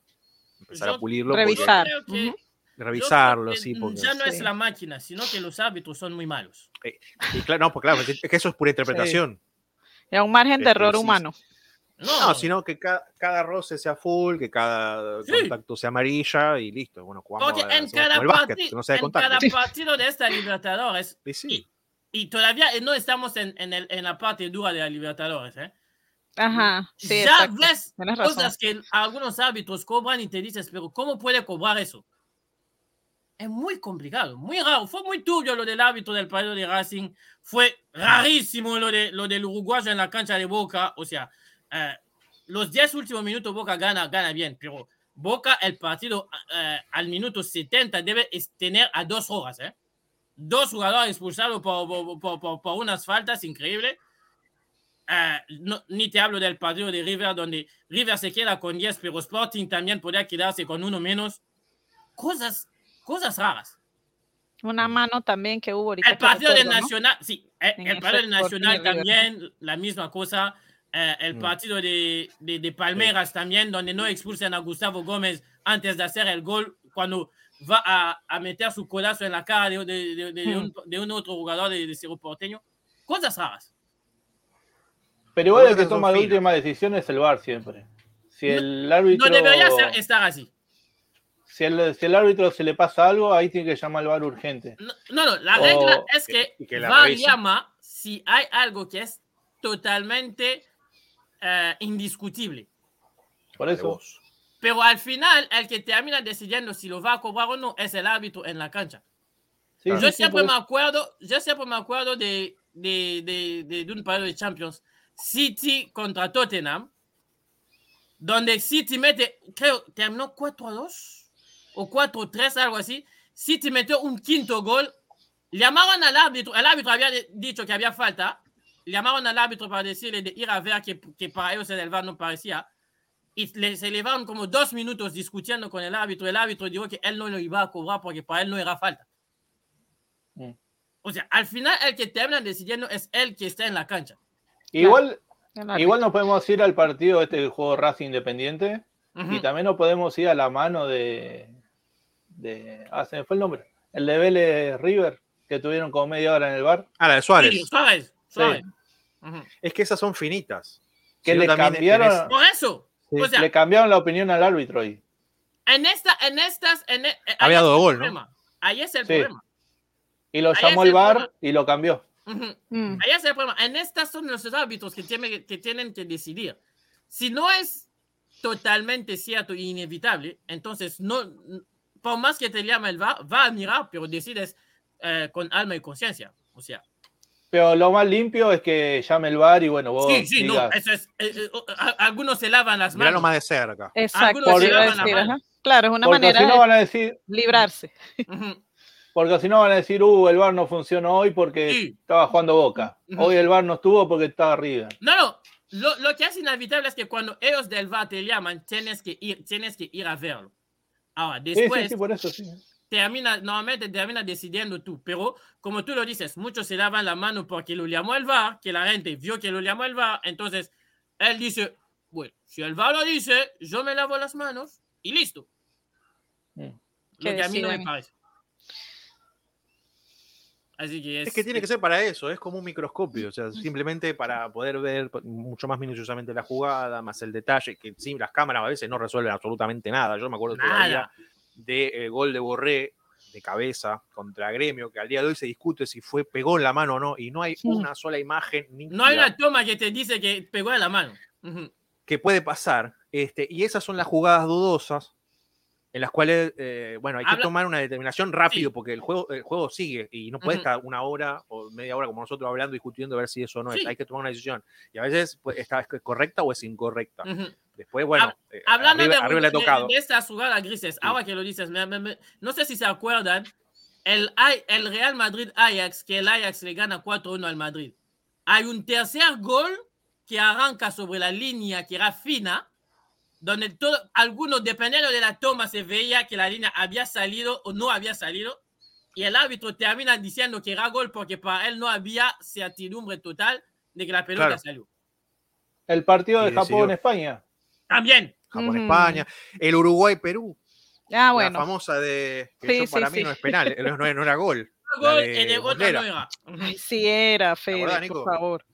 empezar Yo- a pulirlo. porque- Revisar. Yo creo que- Ujú. yo revisarlo, sí, porque Ya no es Sí. la máquina, sino que los árbitros son muy malos. Y claro, no, pues claro, es que eso es pura interpretación. Y a un margen de Este, error sí, humano. No, No, sino que cada, cada roce sea full, que cada Sí. contacto sea amarilla y listo. Bueno, jugamos porque a- en cada, el básquet, no en cada partido de esta Libertadores, Y sí, y todavía no estamos en, en, el- en la parte dura de la Libertadores, ¿eh? Ajá. Sí, ya exacto. ves Tienes razón. cosas que algunos árbitros cobran y te dices, pero ¿cómo puede cobrar eso? Es muy complicado, muy raro. Fue muy turbio lo del árbitro del partido de Racing. Fue rarísimo lo, de, lo del uruguayo en la cancha de Boca. O sea, eh, los 10 últimos minutos Boca gana, gana bien, pero Boca el partido eh, al minuto 70 debe tener a dos horas. ¿eh? Dos jugadores expulsados por, por, por- por- unas faltas increíbles. Eh, no- ni te hablo del partido de River, donde River se queda con 10, pero Sporting también podría quedarse con uno menos. Cosas, cosas raras. Una mano también que hubo ahorita. El partido de recuerdo, ¿no? Nacional, sí, eh, el ese partido de Sporting y Nacional River. también, la misma cosa. Eh, el Mm. partido de, de, de Palmeiras también, donde no expulsan a Gustavo Gómez antes de hacer el gol, cuando va a, a meter su codazo en la cara de, de- de- de Mm. un, de un otro jugador de, de Cerro Porteño. Cosas raras. Pero igual el que toma la última decisión es el VAR siempre. Si No- el árbitro, No debería ser, estar así. si, el, si el árbitro se le pasa algo, ahí tiene que llamar al VAR urgente. No, no, no, la O- regla es que y que la VAR llama si hay algo que es totalmente eh, indiscutible. Por de eso. Pero al final, el que termina decidiendo si lo va a cobrar o no es el árbitro en la cancha. Sí, yo sí, sí, siempre por me acuerdo, yo siempre me acuerdo de, de, de, de, de un partido de Champions, City contra Tottenham, donde City mete, creo, terminó 4 a 2 o 4 a 3, algo así. City metió un quinto gol. Llamaron al árbitro, el árbitro había dicho que había falta. Llamaron al árbitro para decirle de ir a ver que, que para ellos el VAR no parecía. Y le- se llevaron como dos minutos discutiendo con el árbitro. El árbitro dijo que él no lo iba a cobrar porque para él no era falta. Mm. O sea, al final el que termina decidiendo es el que está en la cancha. Igual, árbitro. igual nos podemos ir al partido este del juego Racing Independiente Ujú. y también nos podemos ir a la mano de, de ah, se me fue el nombre, el de Vélez River, que tuvieron como media hora en el bar, Ah, la de Suárez. Sí, Suárez, Suárez. Ujú. Es que esas son finitas. que Si le cambiaron, tenés- Por eso. Sí. O sea, le cambiaron la opinión al árbitro ahí. en, esta, en estas. En, e- ahí Había dado gol, ¿no? Ahí es el Sí. problema. Y lo Ahí llamó el problema. y lo cambió. Mm. Ahí es el problema. En estas son los árbitros que tienen, que tienen que decidir. Si no es totalmente cierto e inevitable, entonces no, por más que te llame el VAR, va a mirar, pero decides eh, con alma y conciencia. O sea, Pero lo más limpio es que llame el bar y bueno, vos sí, sí, no, digas, eso es. eh, eh, algunos se lavan las manos. más de cerca. Exacto, Algunos se lavan decir. Claro, es una porque manera si no de van a decir, librarse. Porque si no van a decir, uh, el bar no funcionó hoy porque Sí. estaba jugando Boca. Hoy el bar no estuvo porque estaba arriba. No, no. Lo, lo que es inevitable es que cuando ellos del VAR te llaman, tienes que ir, tienes que ir a verlo. Ahora, Sí, después sí, sí, por eso sí. Termina, normalmente termina decidiendo tú, pero como tú lo dices, muchos se lavan la mano porque lo llamó el VAR, que la gente vio que lo llamó el VAR, entonces él dice, bueno, si el VAR lo dice, yo me lavo las manos y listo. Mm. Lo Que a mí no me parece. Así que es, Es que tiene que ser para eso, es como un microscopio, o sea, simplemente para poder ver mucho más minuciosamente la jugada, más el detalle, que sí, las cámaras a veces no resuelven absolutamente nada. Yo me acuerdo todavía Nada. del gol de Borré de cabeza contra Gremio, que al día de hoy se discute si fue pegó en la mano o no, y no hay Sí. una sola imagen No hay una toma que te dice que pegó en la mano. Que puede pasar. Este, y esas son las jugadas dudosas en las cuales, eh, bueno, hay que Habla- tomar una determinación rápido Sí. porque el juego, el juego sigue y no puede Ujú. estar una hora o media hora como nosotros hablando, discutiendo a ver si eso o no es. Sí. Hay que tomar una decisión. Y a veces pues, está es correcta o es incorrecta. Ujú. Después, bueno, eh, Hablando arriba, de, arriba le ha de- tocado. de estas jugadas grises, ahora que lo dices, me- me- me- no sé si se acuerdan, el, el Real Madrid-Ajax, que el Ajax le gana 4-1 al Madrid. Hay un tercer gol que arranca sobre la línea que era fina, donde todo, algunos, dependiendo de la toma, se veía que la línea había salido o no había salido, y el árbitro termina diciendo que era gol porque para él no había certidumbre total de que la pelota Claro. salió. El partido de. Japón-España. También. Japón, Ujú. España, el Uruguay-Perú, Ah, la bueno. famosa de que Sí, sí, para sí. mí no es penal, no, no- no era gol. La Gol de en el otro Muslera. no era. Sí era, Fede, por favor.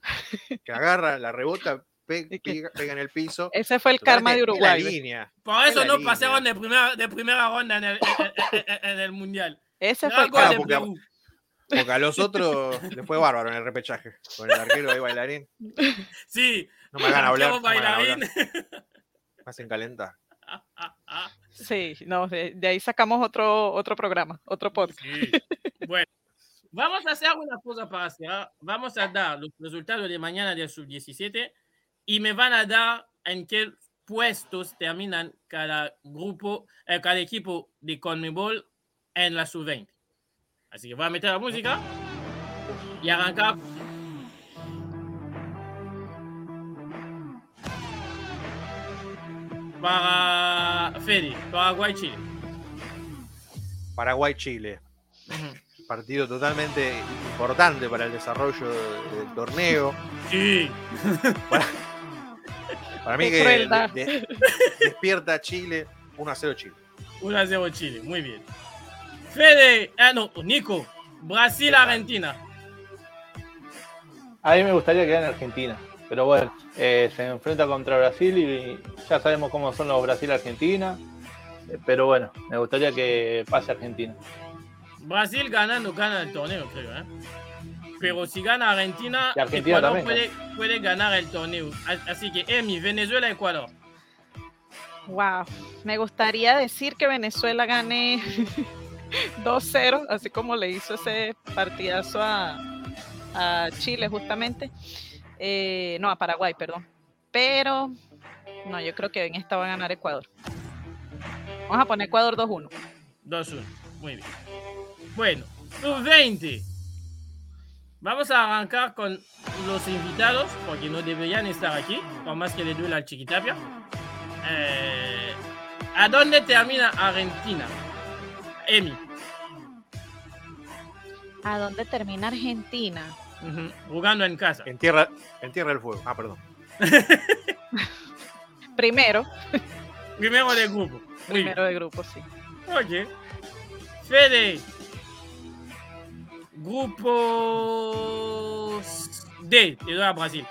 Que agarra, la rebota, pe- pega, pega en el piso. Ese fue el karma de la Uruguay. ¿ves? línea. Por eso la no línea. pasaron de primera, de primera ronda en el, en, en- en el Mundial. Ese Era fue el karma. porque- Perú. Porque a los otros les fue bárbaro en el repechaje. Con el arquero de bailarín. Sí. No me hagan hablar. No me hagan hablar. bailarín. Me hacen calentar. Sí, no, de, de ahí sacamos otro, otro programa, otro podcast. Sí. Bueno, vamos a hacer una cosa para cerrar. Vamos a dar los resultados de mañana del sub-17 y me van a dar en qué puestos terminan cada grupo, eh, cada equipo de Conmebol en la sub-20. Así que voy a meter la música y arrancar. Para Fede, Paraguay, Chile. Paraguay-Chile. Partido totalmente importante para el desarrollo del torneo. Sí. Para, para mí que crueldad. de- de- despierta Chile 1 a 0 Chile. 1 a 0 Chile, muy bien. Fede, ah no, Nico, Brasil, Argentina. A mí me gustaría que gane Argentina. Pero bueno, eh, se enfrenta contra Brasil y ya sabemos cómo son los Brasil-Argentina. Eh, Pero bueno, me gustaría que pase Argentina. Brasil ganando, gana el torneo, creo. ¿eh? Pero si gana Argentina, Ecuador también, puede, puede ganar el torneo. Así que, Emi, Venezuela, Ecuador. Wow. Me gustaría decir que Venezuela gane 2-0, así como le hizo ese partidazo a, a Chile justamente. Eh, no, a Paraguay, perdón. Pero no, yo creo que en esta va a ganar Ecuador. Vamos a poner Ecuador 2-1. 2-1, muy bien. Bueno, sub-20. Vamos a arrancar con los invitados, porque no deberían estar aquí, por más que le duele al Chiquitapia. Eh, ¿A dónde termina Argentina? Emi. ¿A dónde termina Argentina? Ujú, Jugando en casa. En tierra, en tierra del fuego. Ah, perdón. Primero, Primero de grupo. Primero de grupo, sí. Ok. Fede. Grupo D. Te doy a Brasil.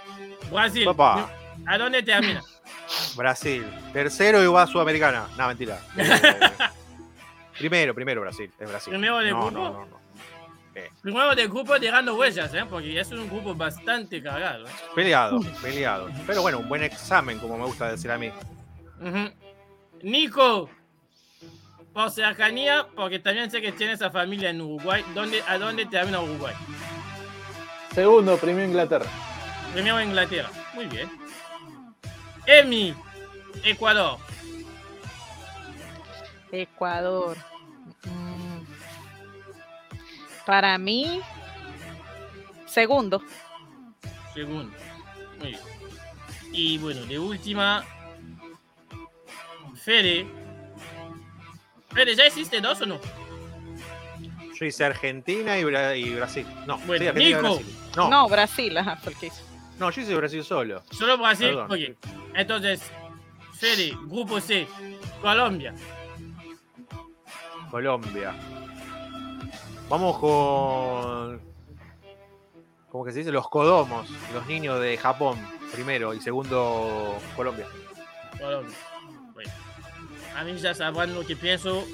Brasil. Papá. ¿A dónde termina? Brasil. Tercero y va a Sudamericana. No, mentira. Eh, primero, primero Brasil. Es Brasil. Primero de no, grupo. no, no, no. Primero del grupo dejando huellas, ¿eh? porque es un grupo bastante cargado. ¿eh? Peleado, peleado. Pero bueno, un buen examen, como me gusta decir a mí. Nico, por cercanía, porque también sé que tienes a familia en Uruguay, ¿dónde, ¿a dónde termina Uruguay? Segundo, primero Inglaterra. Primero Inglaterra. Muy bien. Emi, Ecuador. Ecuador. Mm. Para mí, segundo. Segundo. Muy bien. Y bueno, de última, Fede. ¿Ya hiciste dos o no? Yo hice Argentina y, Bra- y Brasil. No, Bueno, sí, Argentina y Nico. Brasil. No, no, No, Brasil, ajá, porque hizo. yo hice Brasil solo. Solo Brasil. Perdón. Ok. Entonces, Fede, grupo C, Colombia. Colombia. Vamos con. ¿Cómo que se dice? Los Codomos, los niños de Japón, primero, y segundo, Colombia. Colombia. A mí ya sabrán lo que pienso.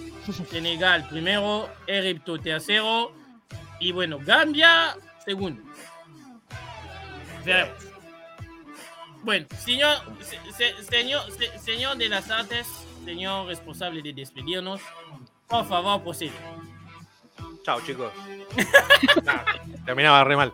Senegal primero, Egipto tercero. Y bueno, Gambia segundo. Veremos. Bueno, señor, se- se- señor, se- señor de las artes, señor responsable de despedirnos, por favor, procede. Chao, chicos. Nah, terminaba re mal.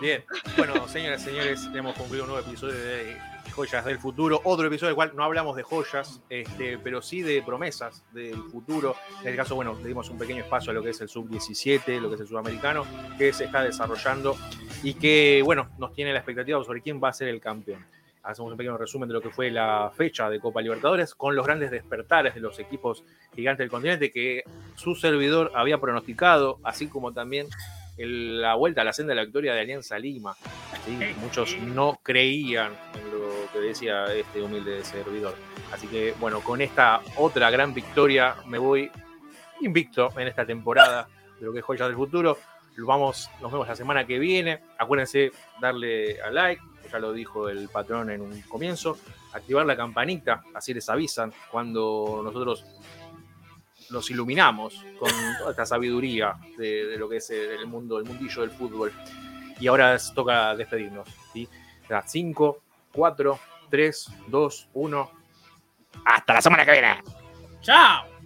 Bien. Bueno, señoras y señores, hemos concluido un nuevo episodio de Joyas del Futuro. Otro episodio del cual no hablamos de joyas, este, pero sí de promesas del futuro. En este caso, bueno, le dimos un pequeño espacio a lo que es el sub-17, lo que es el sudamericano, que se está desarrollando y que, bueno, nos tiene la expectativa sobre quién va a ser el campeón. Hacemos un pequeño resumen de lo que fue la fecha de Copa Libertadores con los grandes despertares de los equipos gigantes del continente que su servidor había pronosticado, así como también el- la vuelta a la senda de la victoria de Alianza Lima. ¿sí? Muchos no creían en lo que decía este humilde servidor. Así que, bueno, con esta otra gran victoria me voy invicto en esta temporada de lo que es Joyas del Futuro. Vamos, nos vemos la semana que viene. Acuérdense darle a like, ya lo dijo el patrón en un comienzo. Activar la campanita, así les avisan cuando nosotros nos iluminamos con toda esta sabiduría de, lo que es el mundo, el mundillo del fútbol. Y ahora toca despedirnos. ¿sí? 5, 4, 3, 2, 1. Hasta la semana que viene. Chao.